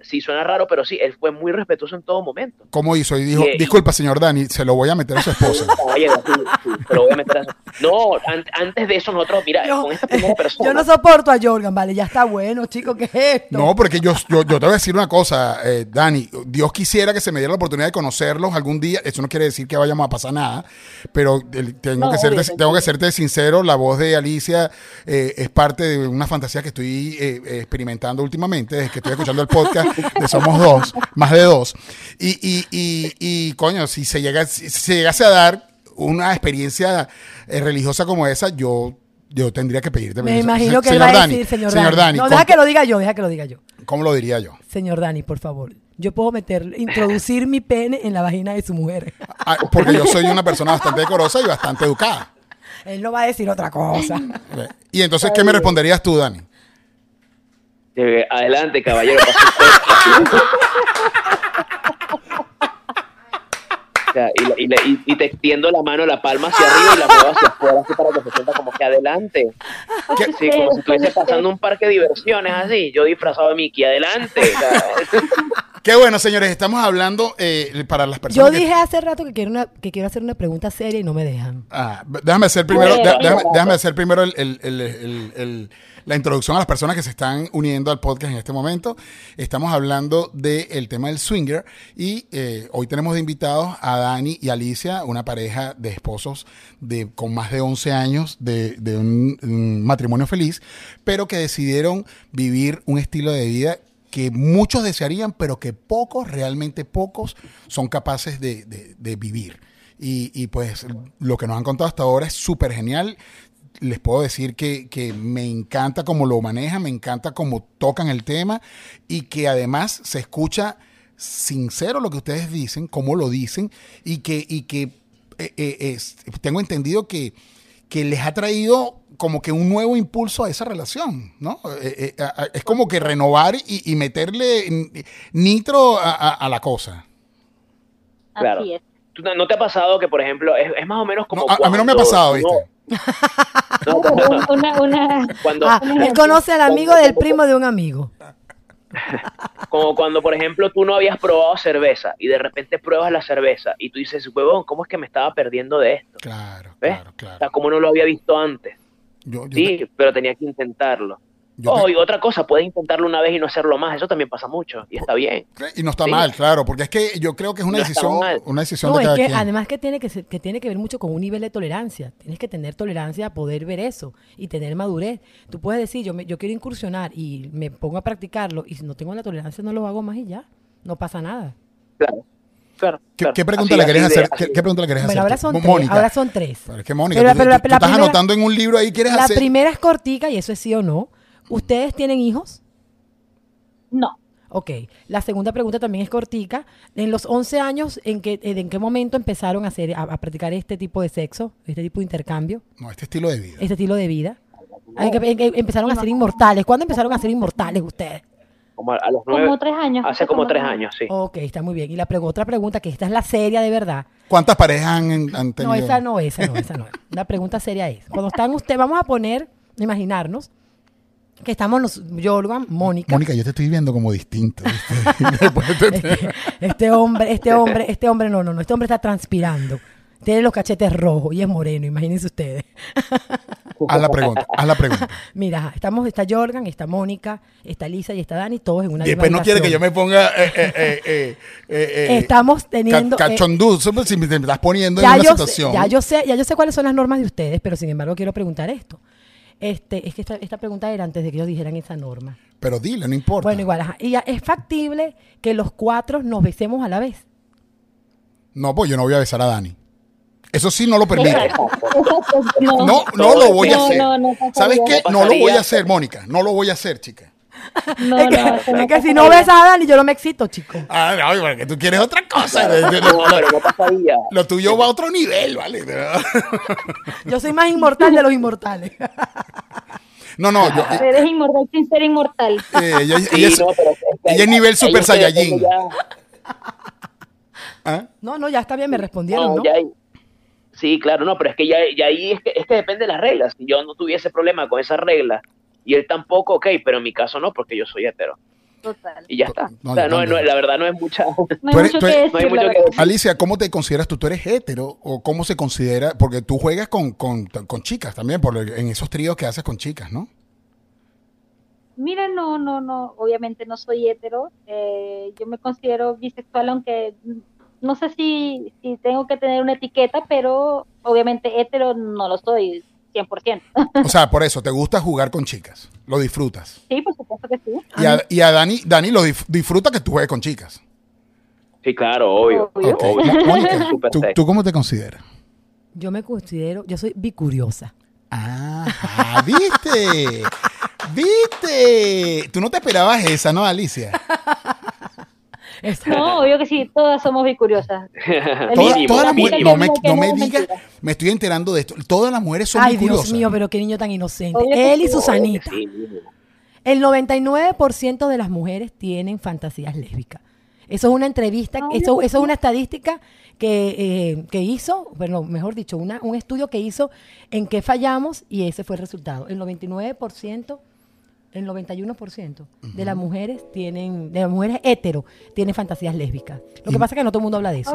sí, suena raro, pero sí, él fue muy respetuoso en todo momento. ¿Cómo hizo? Y dijo, disculpa, señor Dani, se lo voy a meter a su esposa. se lo voy a meter a su... No, antes de eso nosotros, mira, con esta primera persona... Yo no soporto a Jorgan, vale, ya está bueno, chico, ¿qué es esto? No, porque yo, yo, te voy a decir una cosa, eh, Dani, Dios quisiera que se me diera la oportunidad de conocerlos algún día, eso no quiere decir que vayamos a pasar nada, pero tengo, que serte, tengo que serte sincero, la voz de Alicia eh, es parte de una fantasía que estoy eh, experimentando últimamente, desde que estoy escuchando el podcast de Somos Dos, más de dos. Y, y, y, y coño, si se, llega, si se llegase a dar una experiencia eh, religiosa como esa, yo yo tendría que pedirte Me imagino que señor va a decir, señor, Dani. No, deja que lo diga yo, deja que lo diga yo. ¿Cómo lo diría yo? Señor Dani, por favor yo puedo meter, introducir mi pene en la vagina de su mujer. Ah, porque yo soy una persona bastante decorosa y bastante educada. Él no va a decir otra cosa. Y entonces, ¿qué me responderías tú, Dani? Eh, adelante, caballero. y, te extiendo la mano, la palma hacia arriba y la muevo hacia afuera, así para que se sienta como que adelante. Sí, como si estuviese pasando un parque de diversiones, así. Yo disfrazado de Mickey, adelante. Qué bueno, señores, estamos hablando eh, para las personas. Yo dije hace rato que quiero, una, que quiero hacer una pregunta seria y no me dejan. Ah, déjame hacer primero, déjame, hacer primero la introducción a las personas que se están uniendo al podcast en este momento. Estamos hablando del tema del swinger y eh, hoy tenemos de invitados a Dani y Alicia, una pareja de esposos de, con más de 11 años de, un matrimonio feliz, pero que decidieron vivir un estilo de vida que muchos desearían, pero que pocos, realmente pocos, son capaces de, vivir. Y, pues lo que nos han contado hasta ahora es súper genial. Les puedo decir que, me encanta cómo lo manejan, me encanta cómo tocan el tema y que además se escucha sincero lo que ustedes dicen, cómo lo dicen y que, y que eh, eh, tengo entendido que, que les ha traído como que un nuevo impulso a esa relación, ¿no? Eh, eh, es como que renovar y, meterle nitro a, la cosa. Claro. ¿No te ha pasado que, por ejemplo, es, más o menos como... a, mí no me ha pasado, ¿viste? cuando, ah, él conoce al amigo del primo de un amigo. Como cuando, por ejemplo, tú no habías probado cerveza y de repente pruebas la cerveza y tú dices, huevón, ¿cómo es que me estaba perdiendo de esto? Claro, claro, claro. O sea, como no lo había visto antes. Sí, pero tenía que intentarlo. oh, y otra cosa, puedes intentarlo una vez y no hacerlo más, eso también pasa mucho y está bien. Y no está mal, claro, porque es que yo creo que es una decisión, una decisión de que además que tiene que, que tiene que ver mucho con un nivel de tolerancia. Tienes que tener tolerancia a poder ver eso y tener madurez. Tú puedes decir, yo me, yo quiero incursionar y me pongo a practicarlo y si no tengo la tolerancia no lo hago más y ya, no pasa nada. Claro. ¿Qué, pregunta le querés hacer? ¿Qué, pregunta le querés bueno, hacer? Ahora son, tres, ahora son tres. Pero es que Mónica, tú, estás anotando en un libro ahí, ¿quieres la hacer? La primera es cortica y eso es sí o no. ¿Ustedes tienen hijos? No. Ok. La segunda pregunta también es cortica. En los 11 años, ¿en qué, en qué momento empezaron a, hacer, a, practicar este tipo de sexo, este tipo de intercambio? No, este estilo de vida. Este estilo de vida. empezaron a ser inmortales. ¿Cuándo empezaron a ser inmortales ustedes? Como a los nueve, como tres años. Hace como tres años, sí. Ok, está muy bien. Y la otra pregunta, que esta es la seria de verdad. ¿Cuántas parejas han, tenido? No, esa no, esa no, esa no. La pregunta seria es, cuando están ustedes, vamos a poner, imaginarnos, que estamos los, Jorgan, Mónica. Mónica, yo te estoy viendo como distinto. este, este hombre, este hombre, este hombre, no, no, no, este hombre está transpirando. Tiene los cachetes rojos y es moreno, imagínense ustedes. Haz la pregunta, haz la pregunta. Mira, estamos, está Jorgan, está Mónica, está Lisa y está Dani, todos en una Y después no quiere que yo me ponga eh, eh, eh, Estamos teniendo... cachondú, si me estás poniendo en una situación. ya, yo sé, ya yo sé cuáles son las normas de ustedes, pero sin embargo quiero preguntar esto. Este, es que esta, esta pregunta era antes de que ellos dijeran esa norma. Pero dile, no importa. Bueno, igual, ajá. ¿Y ya es factible que los cuatro nos besemos a la vez? No, pues yo no voy a besar a Dani. Eso sí no lo permito. No, no, lo voy a hacer. ¿Sabes qué? No lo voy a hacer, Mónica. No lo voy a hacer, chica. No, es que, es que si no ves a Dani, yo no me excito, chico. Ah, no, porque tú quieres otra cosa. Lo tuyo va a otro nivel, ¿vale? Yo soy más inmortal de los inmortales. No, no, yo. Eres inmortal sin ser inmortal. Eh, ella, es, nivel Super Saiyajin. ¿Ah? No, no, ya está bien, me respondieron, ¿no? Sí, claro, no, pero es que ya, ahí es que, es que depende de las reglas. Si yo no tuviese problema con esas reglas y él tampoco, ok, pero en mi caso no, porque yo soy hetero. Total. Y ya está. No, la verdad no es mucha. No hay, mucho, que decir, Alicia, ¿cómo te consideras tú? ¿Tú eres hetero? ¿O cómo se considera? Porque tú juegas con, con, con chicas también, por en esos tríos que haces con chicas, ¿no? Mira, no, no, no. Obviamente no soy hetero. Eh, yo me considero bisexual, aunque no sé si, si tengo que tener una etiqueta, pero obviamente hetero no lo soy 100%. O sea, por eso, ¿te gusta jugar con chicas? ¿Lo disfrutas? Sí, por supuesto que sí. Y a, y a Dani, Dani lo disfruta que tú juegues con chicas. Sí, claro, obvio. ¿tú, cómo te consideras? Yo me considero, yo soy bicuriosa. Ah, ¿viste? ¿Viste? Tú no te esperabas esa, ¿no, Alicia? No, obvio que sí, todas somos bicuriosas. todas las mujeres, no me, no me digas, me estoy enterando de esto. Todas las mujeres son Ay, Dios mío, pero qué niño tan inocente. Él y Susanita. El 99% de las mujeres tienen fantasías lésbicas. Eso es una entrevista, eso, eso es una estadística que, eh, que hizo, bueno, mejor dicho, una, un estudio que hizo en qué fallamos y ese fue el resultado. El 99% el 91% de las mujeres tienen, de las mujeres hetero, tienen fantasías lésbicas. Lo que pasa es que no todo el mundo habla de eso.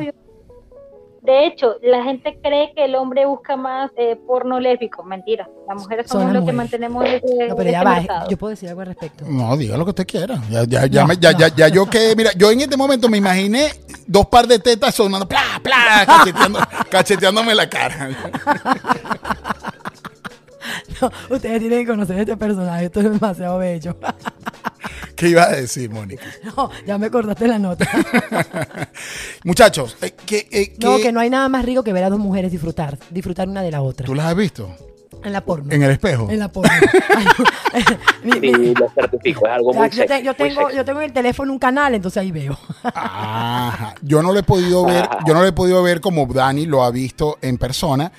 De hecho, la gente cree que el hombre busca más eh, porno lésbico. Mentira. Las mujeres somos los que mantenemos ese, no, pero ya va, yo puedo decir algo al respecto. No, diga lo que usted quiera. Ya, ya, ya, ya, ya, yo que, mira, yo en este momento me imaginé dos par de tetas sonando, pla, pla, cacheteando, cacheteándome la cara. no, ustedes tienen que conocer a este personaje, esto es demasiado bello. ¿Qué iba a decir, Mónica? No, ya me acordaste la nota. Muchachos, eh, que, eh, no, que no hay nada más rico que ver a dos mujeres disfrutar, disfrutar una de la otra. ¿Tú las has visto? En la porno. ¿En el espejo? En la porno. sí, lo certifico, es algo muy yo, yo, tengo, yo tengo en el teléfono un canal, entonces ahí veo. Ajá. Yo no lo he podido ver, yo no lo he podido ver como Dani lo ha visto en persona,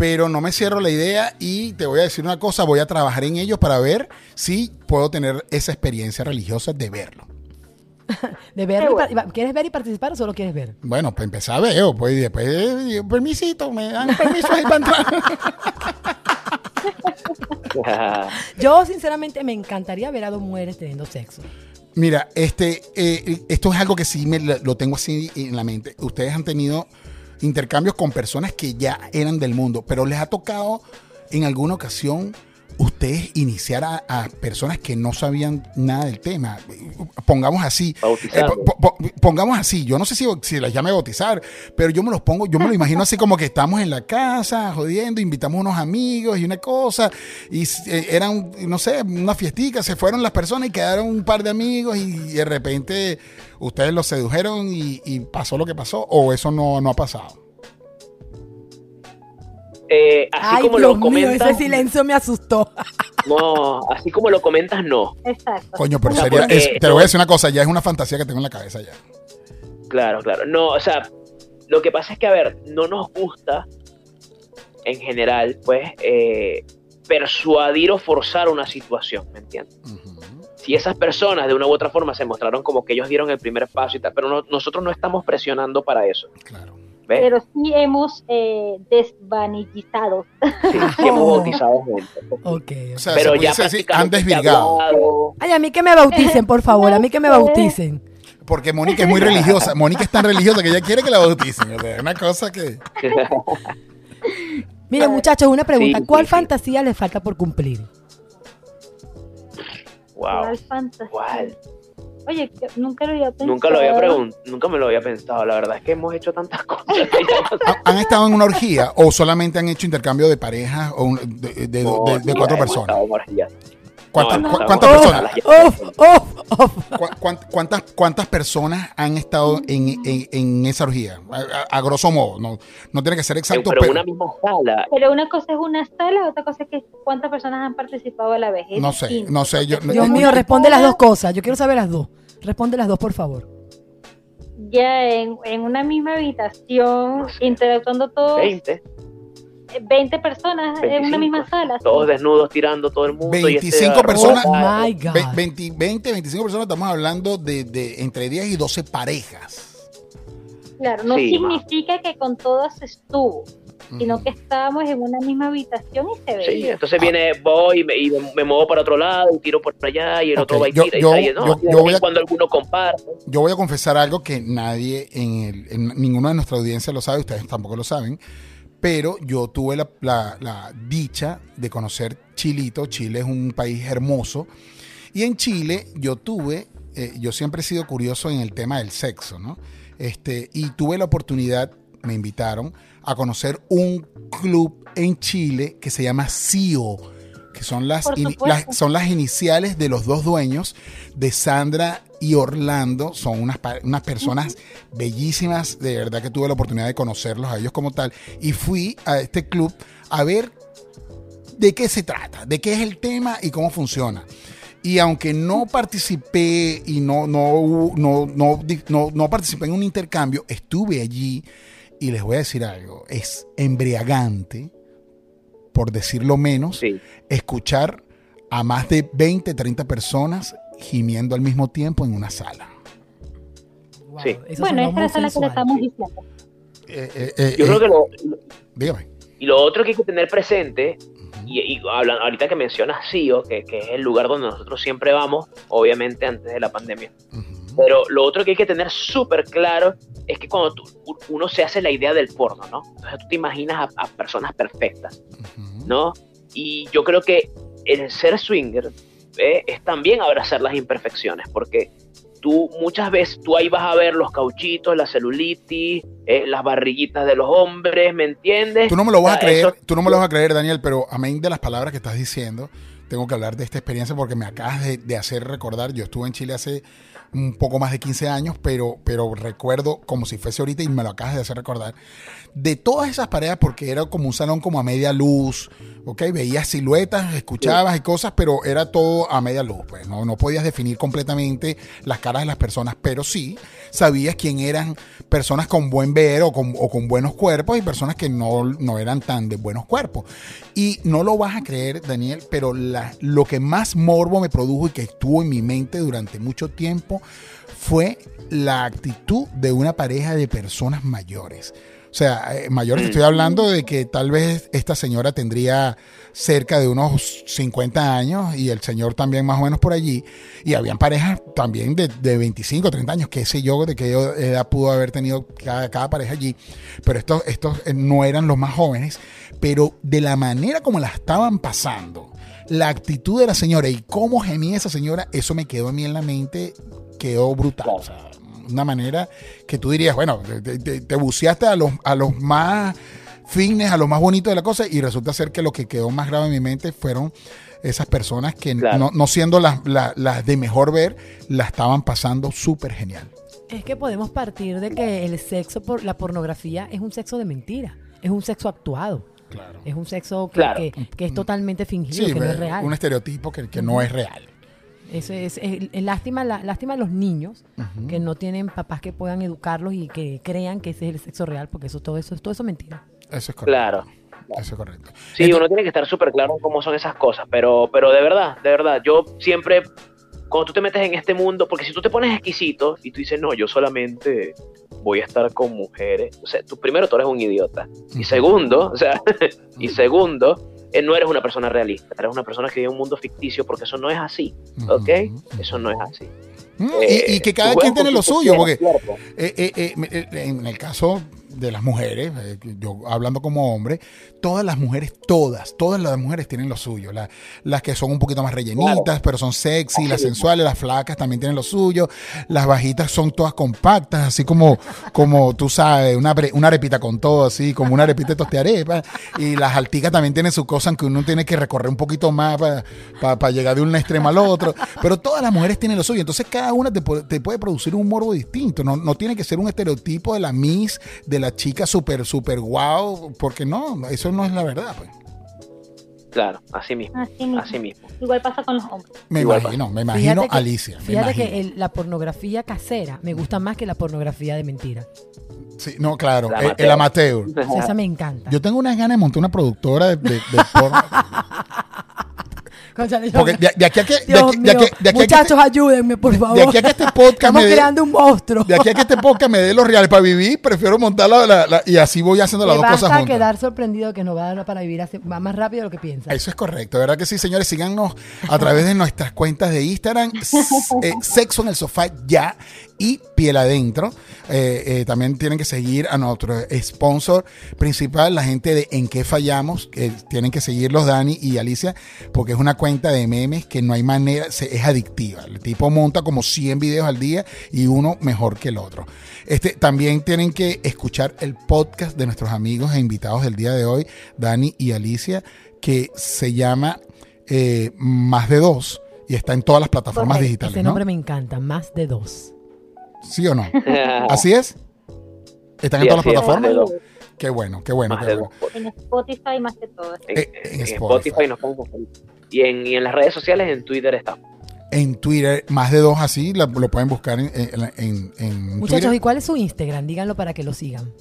pero no me cierro la idea y te voy a decir una cosa, voy a trabajar en ello para ver si puedo tener esa experiencia religiosa de verlo. de verlo ¿Quieres ver y participar o solo quieres ver? Bueno, pues empezar veo, pues después, eh, permisito, me dan permiso ahí para entrar. Yo, sinceramente, me encantaría ver a dos mujeres teniendo sexo. Mira, este, eh, esto es algo que sí me lo tengo así en la mente. Ustedes han tenido intercambios con personas que ya eran del mundo, pero les ha tocado en alguna ocasión ustedes iniciar a, personas que no sabían nada del tema. Pongamos así. Eh, pongamos así. Yo no sé si, si las llame a bautizar, pero yo me los pongo, yo me lo imagino así como que estamos en la casa jodiendo, invitamos unos amigos y una cosa, y eh, eran, no sé, una fiestica, se fueron las personas y quedaron un par de amigos y, de repente ustedes los sedujeron y, pasó lo que pasó, o eso no, no ha pasado. Eh, así como lo comentas. ese silencio me asustó. No, así como lo comentas, no. Exacto. Coño, pero sería, te lo voy a decir una cosa, ya es una fantasía que tengo en la cabeza ya. Claro, claro. No, o sea, lo que pasa es que, a ver, no nos gusta, en general, pues, eh, persuadir o forzar una situación, ¿me entiendes? Si esas personas de una u otra forma se mostraron como que ellos dieron el primer paso y tal, pero nosotros no estamos presionando para eso. Claro pero sí hemos eh, desvanillizado. Sí, sí hemos bautizado Okay. O sea, pero ya decir, han desvirgado. Ay, a mí que me bauticen, por favor, a mí que me bauticen. Porque Mónica es muy religiosa. Mónica es tan religiosa que ella quiere que la bauticen. Es una cosa que. Mire, muchachos, una pregunta. ¿Cuál fantasía le falta por cumplir? Wow. ¿Cuál fantasía? ¿Cuál? Oye, nunca lo había pensado. Nunca lo había preguntado, nunca me lo había pensado. La verdad es que hemos hecho tantas cosas. ¿Han estado en una orgía o solamente han hecho intercambio de parejas o de, de, cuatro personas? ¿Cuántas, ¿cuántas personas? ¿Cuántas, ¿Cuántas personas han estado en, en, esa orgía? A, grosso modo, no, no tiene que ser exacto. Pero, pero, una misma sala. Pero una cosa es una sala, otra cosa es que cuántas personas han participado a la vez. no sé, no sé. Yo, Dios mío, responde las dos cosas. Yo quiero saber las dos. Responde las dos, por favor. Ya en, en una misma habitación, interactuando todos. 20. 20 personas en una misma sala. Todos desnudos tirando todo el mundo. 25 este personas. Oh 20, 20, 25 personas, estamos hablando de, de, entre 10 y 12 parejas. Claro, no significa que con todas estuvo, sino que estábamos en una misma habitación y se veía. Sí, entonces viene, voy y me, y me, muevo para otro lado, y tiro por allá y el otro va y tira. Yo, y ¿no? yo, voy a, cuando alguno comparte. Yo voy a confesar algo que nadie en, el, en ninguna de nuestra audiencia lo sabe, ustedes tampoco lo saben pero yo tuve la, dicha de conocer Chilito. Chile es un país hermoso. Y en Chile yo tuve, eh, yo siempre he sido curioso en el tema del sexo, ¿no? Este, y tuve la oportunidad, me invitaron a conocer un club en Chile que se llama CIO, que son las, son las iniciales de los dos dueños, de Sandra y Orlando son unas, unas personas bellísimas, de verdad que tuve la oportunidad de conocerlos a ellos como tal, y fui a este club a ver de qué se trata, de qué es el tema y cómo funciona. Y aunque no participé y no, no, no, no, no, participé en un intercambio, estuve allí. Y les voy a decir algo, es embriagante, por decirlo menos, escuchar a más de 20, 30 personas gimiendo al mismo tiempo en una sala. sí. Bueno, esta es la sala que le estamos diciendo. Eh, eh, eh, Yo creo que lo, dígame. Y lo otro que hay que tener presente, y, ahorita que mencionas CIO, que, que, es el lugar donde nosotros siempre vamos, obviamente antes de la pandemia. Pero lo otro que hay que tener súper claro es que cuando uno se hace la idea del porno, ¿no? Entonces tú te imaginas a, personas perfectas, ¿no? Y yo creo que el ser swinger ¿eh? es también abrazar las imperfecciones, porque tú muchas veces, tú ahí vas a ver los cauchitos, la celulitis, ¿eh? las barriguitas de los hombres, ¿me entiendes? Tú no me lo vas a creer, tú no me lo vas a creer, Daniel, pero amén de las palabras que estás diciendo, tengo que hablar de esta experiencia porque me acabas de hacer recordar, yo estuve en Chile hace un poco más de 15 años, pero, pero recuerdo como si fuese ahorita y me lo acabas de hacer recordar, de todas esas parejas, porque era como un salón como a media luz, ¿ok? Veías siluetas, escuchabas y cosas, pero era todo a media luz, pues no, no podías definir completamente las caras de las personas, pero sí sabías quién eran personas con buen ver o con, o con buenos cuerpos y personas que no, no, eran tan de buenos cuerpos. Y no lo vas a creer, Daniel, pero lo que más morbo me produjo y que estuvo en mi mente durante mucho tiempo fue la actitud de una pareja de personas mayores. O sea, eh, mayores, estoy hablando de que tal vez esta señora tendría cerca de unos 50 años y el señor también más o menos por allí. Y habían parejas también de, de 25, 30 años, qué sé yo, de qué edad pudo haber tenido cada, cada pareja allí. Pero estos, estos eh, no eran los más jóvenes, pero de la manera como la estaban pasando, la actitud de la señora y cómo gemía esa señora, eso me quedó a mí en la mente, quedó brutal. O sea, una manera que tú dirías, bueno, te, buceaste a los, a los más fines, a lo más bonito de la cosa, y resulta ser que lo que quedó más grave en mi mente fueron esas personas que no, no, siendo las, las, de mejor ver, la estaban pasando súper genial. Es que podemos partir de que el sexo por la pornografía es un sexo de mentira, es un sexo actuado. Claro. Es un sexo que, que, es totalmente fingido, que no es real. Un estereotipo que, que no es real. Eso es, lástima, la, lástima a los niños que no tienen papás que puedan educarlos y que crean que ese es el sexo real, porque eso todo eso, todo eso es mentira. Eso es correcto. Claro. Eso es correcto. Sí, uno tiene que estar súper claro en cómo son esas cosas, pero, pero de verdad, de verdad, yo siempre, cuando tú te metes en este mundo, porque si tú te pones exquisito y tú dices, no, yo solamente voy a estar con mujeres, o sea, tú primero tú eres un idiota, y segundo, o sea, y segundo, eh, no eres una persona realista, eres una persona que vive en un mundo ficticio porque eso no es así, ¿ok? Eso no es así. Mm, y, y, que cada quien tiene lo suyo, porque eh, eh, en el caso de las mujeres, eh, yo hablando como hombre, todas las mujeres, todas, todas las mujeres tienen lo suyo. las que son un poquito más rellenitas, pero son sexy, las sensuales, las flacas también tienen lo suyo. Las bajitas son todas compactas, así como, como tú sabes, una, una arepita con todo, así como una arepita de tostearepa. Y las alticas también tienen su cosa, aunque uno tiene que recorrer un poquito más para llegar de un extremo al otro. Pero todas las mujeres tienen lo suyo. Entonces cada una te, te puede producir un morbo distinto. No, no tiene que ser un estereotipo de la Miss, de la chica súper, súper guau, porque no, eso no es la verdad, pues. Claro, así mismo, así mismo. Igual pasa con los hombres. Me imagino, me imagino Alicia. fíjate que la pornografía casera me gusta más que la pornografía de mentira. Sí, no, claro, el, amateur. Esa me encanta. Yo tengo unas ganas de montar una productora de, de, de porno. Porque de, aquí a que. muchachos, ayúdenme, por favor. De aquí a que este podcast. Estamos creando un monstruo. De aquí a que este podcast me dé los reales para vivir, prefiero montarla y así voy haciendo las dos cosas juntas. quedar sorprendido que nos va a dar para vivir va más rápido de lo que piensa. Eso es correcto, ¿verdad que sí, señores? Síganos a través de nuestras cuentas de Instagram, eh, Sexo en el Sofá Ya y Piel Adentro. Eh, eh, también tienen que seguir a nuestro sponsor principal, la gente de En qué fallamos, que tienen que seguirlos Dani y Alicia, porque es una cuenta de memes que no hay manera, es adictiva. El tipo monta como 100 videos al día y uno mejor que el otro. Este, también tienen que escuchar el podcast de nuestros amigos e invitados del día de hoy, Dani y Alicia, que se llama eh, Más de Dos y está en todas las plataformas digitales. Ese nombre me encanta, Más de Dos. ¿Sí o no? ¿Así es? ¿Están en todas las plataformas? Qué bueno, qué bueno. En Spotify más que todo. Eh, en, Spotify. nos y en, y en las redes sociales, en Twitter estamos. En Twitter, más de dos así, lo, pueden buscar en, en, Muchachos, ¿y cuál es su Instagram? Díganlo para que lo sigan.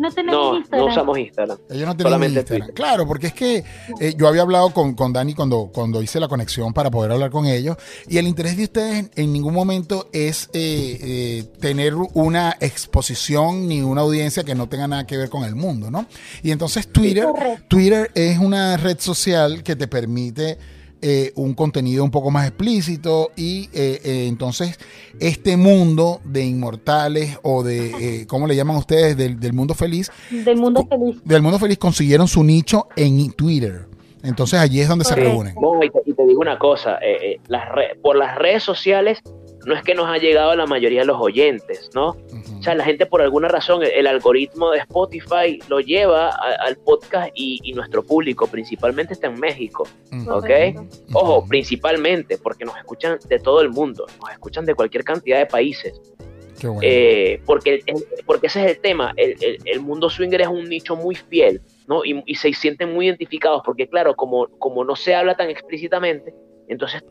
No tenemos Instagram. No usamos Instagram. Ellos no tienen Instagram. Claro, porque es que eh, yo había hablado con, con Dani cuando, cuando hice la conexión para poder hablar con ellos. Y el interés de ustedes en ningún momento es eh, eh, tener una exposición ni una audiencia que no tenga nada que ver con el mundo, ¿no? Y entonces Twitter, Twitter es una red social que te permite eh, un contenido un poco más explícito y eh, eh, entonces este mundo de inmortales o de, ¿cómo le llaman ustedes? Del, mundo feliz. Del mundo feliz. Del mundo feliz consiguieron su nicho en Twitter. Entonces allí es donde se reúnen. y, te, digo una cosa, las por las redes sociales no es que nos ha llegado a la mayoría de los oyentes, ¿no? O sea, la gente por alguna razón, el, algoritmo de Spotify lo lleva al podcast y, nuestro público principalmente está en México, ¿ok? Ojo, principalmente porque nos escuchan de todo el mundo, nos escuchan de cualquier cantidad de países. Qué bueno. Eh, porque, porque ese es el tema, el, el, mundo swinger es un nicho muy fiel, ¿no? Y, y, se sienten muy identificados, porque claro, como, como no se habla tan explícitamente, entonces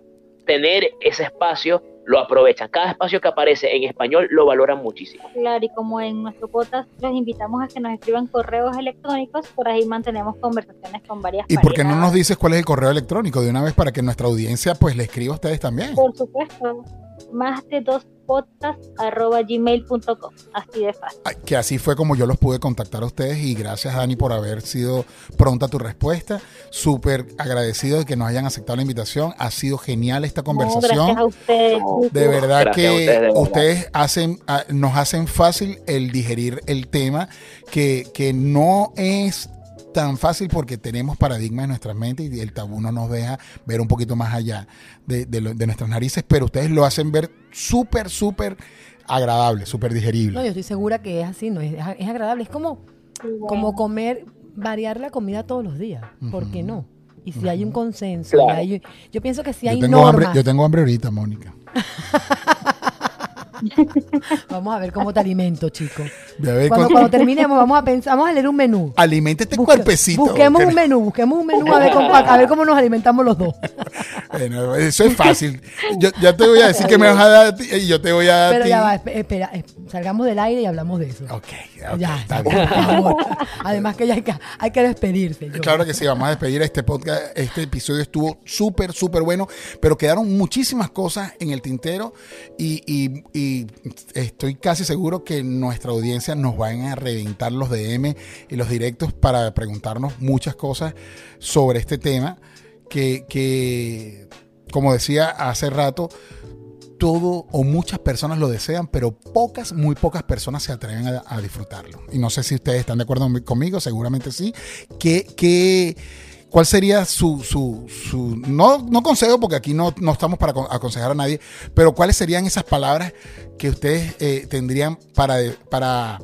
tener ese espacio lo aprovechan. Cada espacio que aparece en español lo valoran muchísimo. Claro, y como en nuestro podcast los invitamos a que nos escriban correos electrónicos, por ahí mantenemos conversaciones con varias ¿Y por qué no nos dices cuál es el correo electrónico de una vez para que nuestra audiencia pues le escriba a ustedes también? Por supuesto, más de dos podcast.gmail.com. Así de fácil. Que así fue como yo los pude contactar a ustedes y gracias Dani por haber sido pronta a tu respuesta. Súper agradecido de que nos hayan aceptado la invitación. Ha sido genial esta conversación. a ustedes. De verdad que ustedes, hacen, ah, nos hacen fácil el digerir el tema que, que no es tan fácil porque tenemos paradigmas en nuestras mentes y el tabú no nos deja ver un poquito más allá de, nuestras narices, pero ustedes lo hacen ver súper, súper agradable, súper digerible. No, yo estoy segura que es así, no es, agradable, es como, como comer, variar la comida todos los días, ¿por qué no? Y si hay un consenso, yo pienso que si hay normas. yo tengo hambre ahorita, Mónica. vamos a ver cómo te alimento, chico. Cuando, terminemos, vamos a pensar, vamos a leer un menú. Alimente este cuerpecito. Busquemos un menú, busquemos un menú a ver, cómo, a ver cómo nos alimentamos los dos. Bueno, eso es fácil. Yo ya te voy a decir que me vas a dar y yo te voy a dar. Pero ya va, espera, salgamos del aire y hablamos de eso. Ok, ya, está bien. Además que ya hay que, hay que despedirse. Claro que sí, vamos a despedir este podcast. Este episodio estuvo súper, súper bueno, pero quedaron muchísimas cosas en el tintero y, y, y estoy casi seguro que nuestra audiencia nos van a reventar los DM y los directos para preguntarnos muchas cosas sobre este tema que, como decía hace rato, todo o muchas personas lo desean, pero pocas, muy pocas personas se atreven a, disfrutarlo. Y no sé si ustedes están de acuerdo conmigo, seguramente sí. ¿Qué, cuál sería su, su, su no, no, consejo, porque aquí no, no, estamos para aconsejar a nadie, pero cuáles serían esas palabras que ustedes eh, tendrían para, para,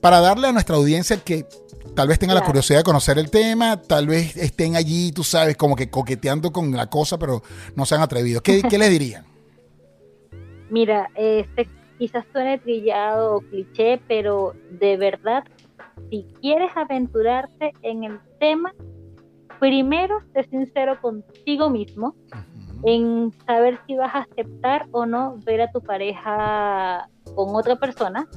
para darle a nuestra audiencia que tal vez tenga la curiosidad de conocer el tema, tal vez estén allí, tú sabes, como que coqueteando con la cosa, pero no se han atrevido. ¿Qué, qué les dirían? Mira, este quizás suene trillado o cliché, pero de verdad, si quieres aventurarte en el tema, primero sé sincero contigo mismo en saber si vas a aceptar o no ver a tu pareja con otra persona,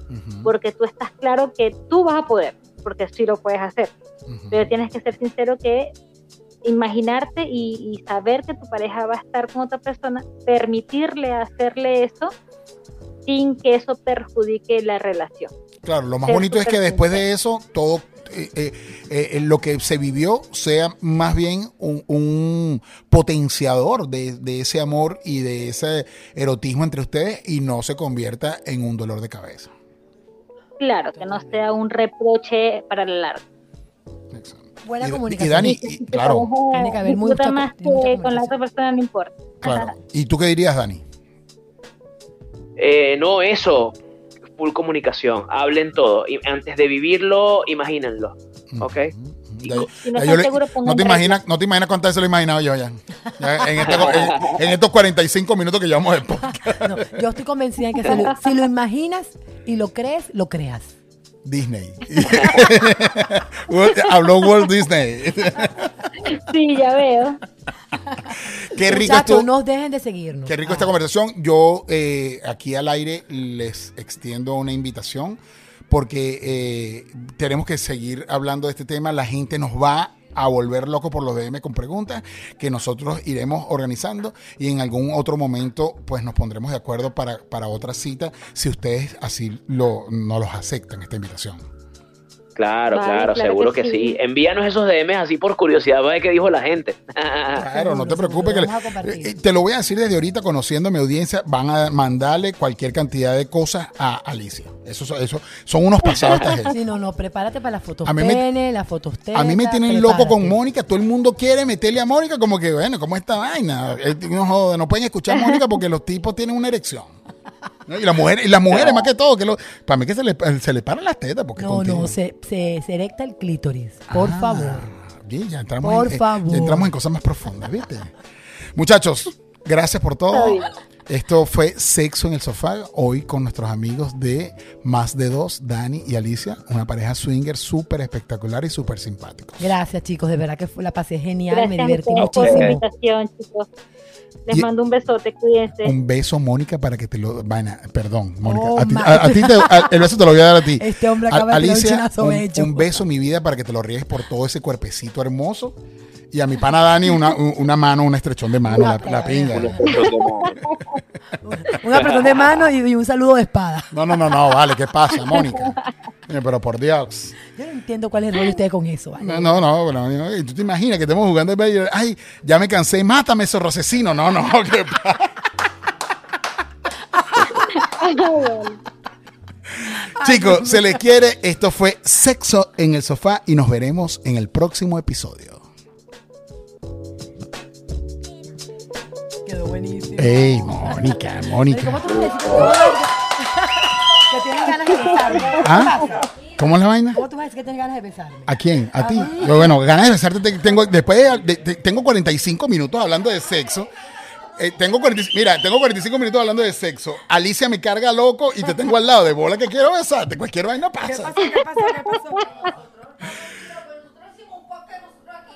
porque tú estás claro que tú vas a poder, porque sí lo puedes hacer, pero tienes que ser sincero que imaginarte y, saber que tu pareja va a estar con otra persona, permitirle hacerle eso sin que eso perjudique la relación. Claro, lo más bonito es que después de eso todo eh, eh, eh, lo que se vivió sea más bien un, potenciador de, ese amor y de ese erotismo entre ustedes y no se convierta en un dolor de cabeza. Claro, que no sea un reproche para la larga. Buena comunicación. Y Dani, claro. Tiene que haber mucha, más que con la otra persona no importa. Claro. ¿Y tú qué dirías, Dani? no, eso full comunicación, hablen todo. Y antes de vivirlo, imagínenlo. ¿Ok? no, te imaginas, no te imaginas cuántas veces lo he imaginado yo ya. Este en, estos 45 minutos que llevamos el podcast. yo estoy convencida de que si lo, imaginas y lo crees, lo creas. Disney. Habló Walt Disney. sí, ya veo. Qué rico no dejen de seguirnos. Qué rico esta conversación. Yo eh, aquí al aire les extiendo una invitación porque eh, tenemos que seguir hablando de este tema. La gente nos va a volver loco por los DM con preguntas que nosotros iremos organizando y en algún otro momento pues nos pondremos de acuerdo para, para otra cita si ustedes así lo, no los aceptan esta invitación. Claro, claro, seguro que, sí. Envíanos esos DMs así por curiosidad, a ver qué dijo la gente. claro, no te preocupes. Que eh, eh, te lo voy a decir desde ahorita, conociendo a mi audiencia, van a mandarle cualquier cantidad de cosas a Alicia. Eso, eso son unos pasados esta gente. Sí, no, no, prepárate para las fotos a mí me, las fotos A mí me tienen loco con Mónica. Todo el mundo quiere meterle a Mónica como que, bueno, ¿cómo esta vaina? Eh, no, no pueden escuchar a Mónica porque los tipos tienen una erección. Y las mujeres, y las mujeres más que todo, que lo, para mí que se le, se le paran las tetas. Porque no, no, se, se, erecta el clítoris. Por ah, favor. ya entramos por en, favor. Ya entramos en cosas más profundas, ¿viste? Muchachos, gracias por todo. Esto fue Sexo en el Sofá, hoy con nuestros amigos de Más de Dos, Dani y Alicia, una pareja swinger súper espectacular y súper simpático. Gracias chicos, de verdad que la pasé genial, me divertí muchísimo. Por la invitación, chicos. Les mando un besote, cuídense. Un beso, Mónica, para que te lo. Vaina, perdón, Mónica. Oh, a ti, el beso te lo voy a dar a ti. Este hombre acaba de Alicia, un, un, beso, mi vida, para que te lo ríes por todo ese cuerpecito hermoso. Y a mi pana Dani, una, una mano, un estrechón de mano, la, la, pinga. un apretón de mano y, un saludo de espada. No, no, no, no, vale, ¿qué pasa, Mónica? Pero por Dios. Yo no entiendo cuál es el rol de ustedes con eso. ¿vale? No, no, no, bueno, tú te imaginas que estemos jugando el ay, ya me cansé, mátame esos rocesino. No, no, ¿qué pasa? Chicos, se les quiere. Esto fue Sexo en el Sofá y nos veremos en el próximo episodio. Quedó buenísimo. Ey, Mónica, Mónica. ¿Cómo tú me que tienes ganas de besarme. ¿Ah? ¿Cómo es la vaina? ¿Cómo tú vas a decir que tienes ganas de besarme? ¿A quién? ¿A, ti? Bueno, ganas de besarte tengo, después de, tengo 45 minutos hablando de sexo. Eh, tengo mira, tengo 45 minutos hablando de sexo. Alicia me carga loco y te tengo al lado de bola que quiero besarte. Cualquier vaina pasa. ¿Qué pasó? ¿Qué pasó? ¿Qué pasó?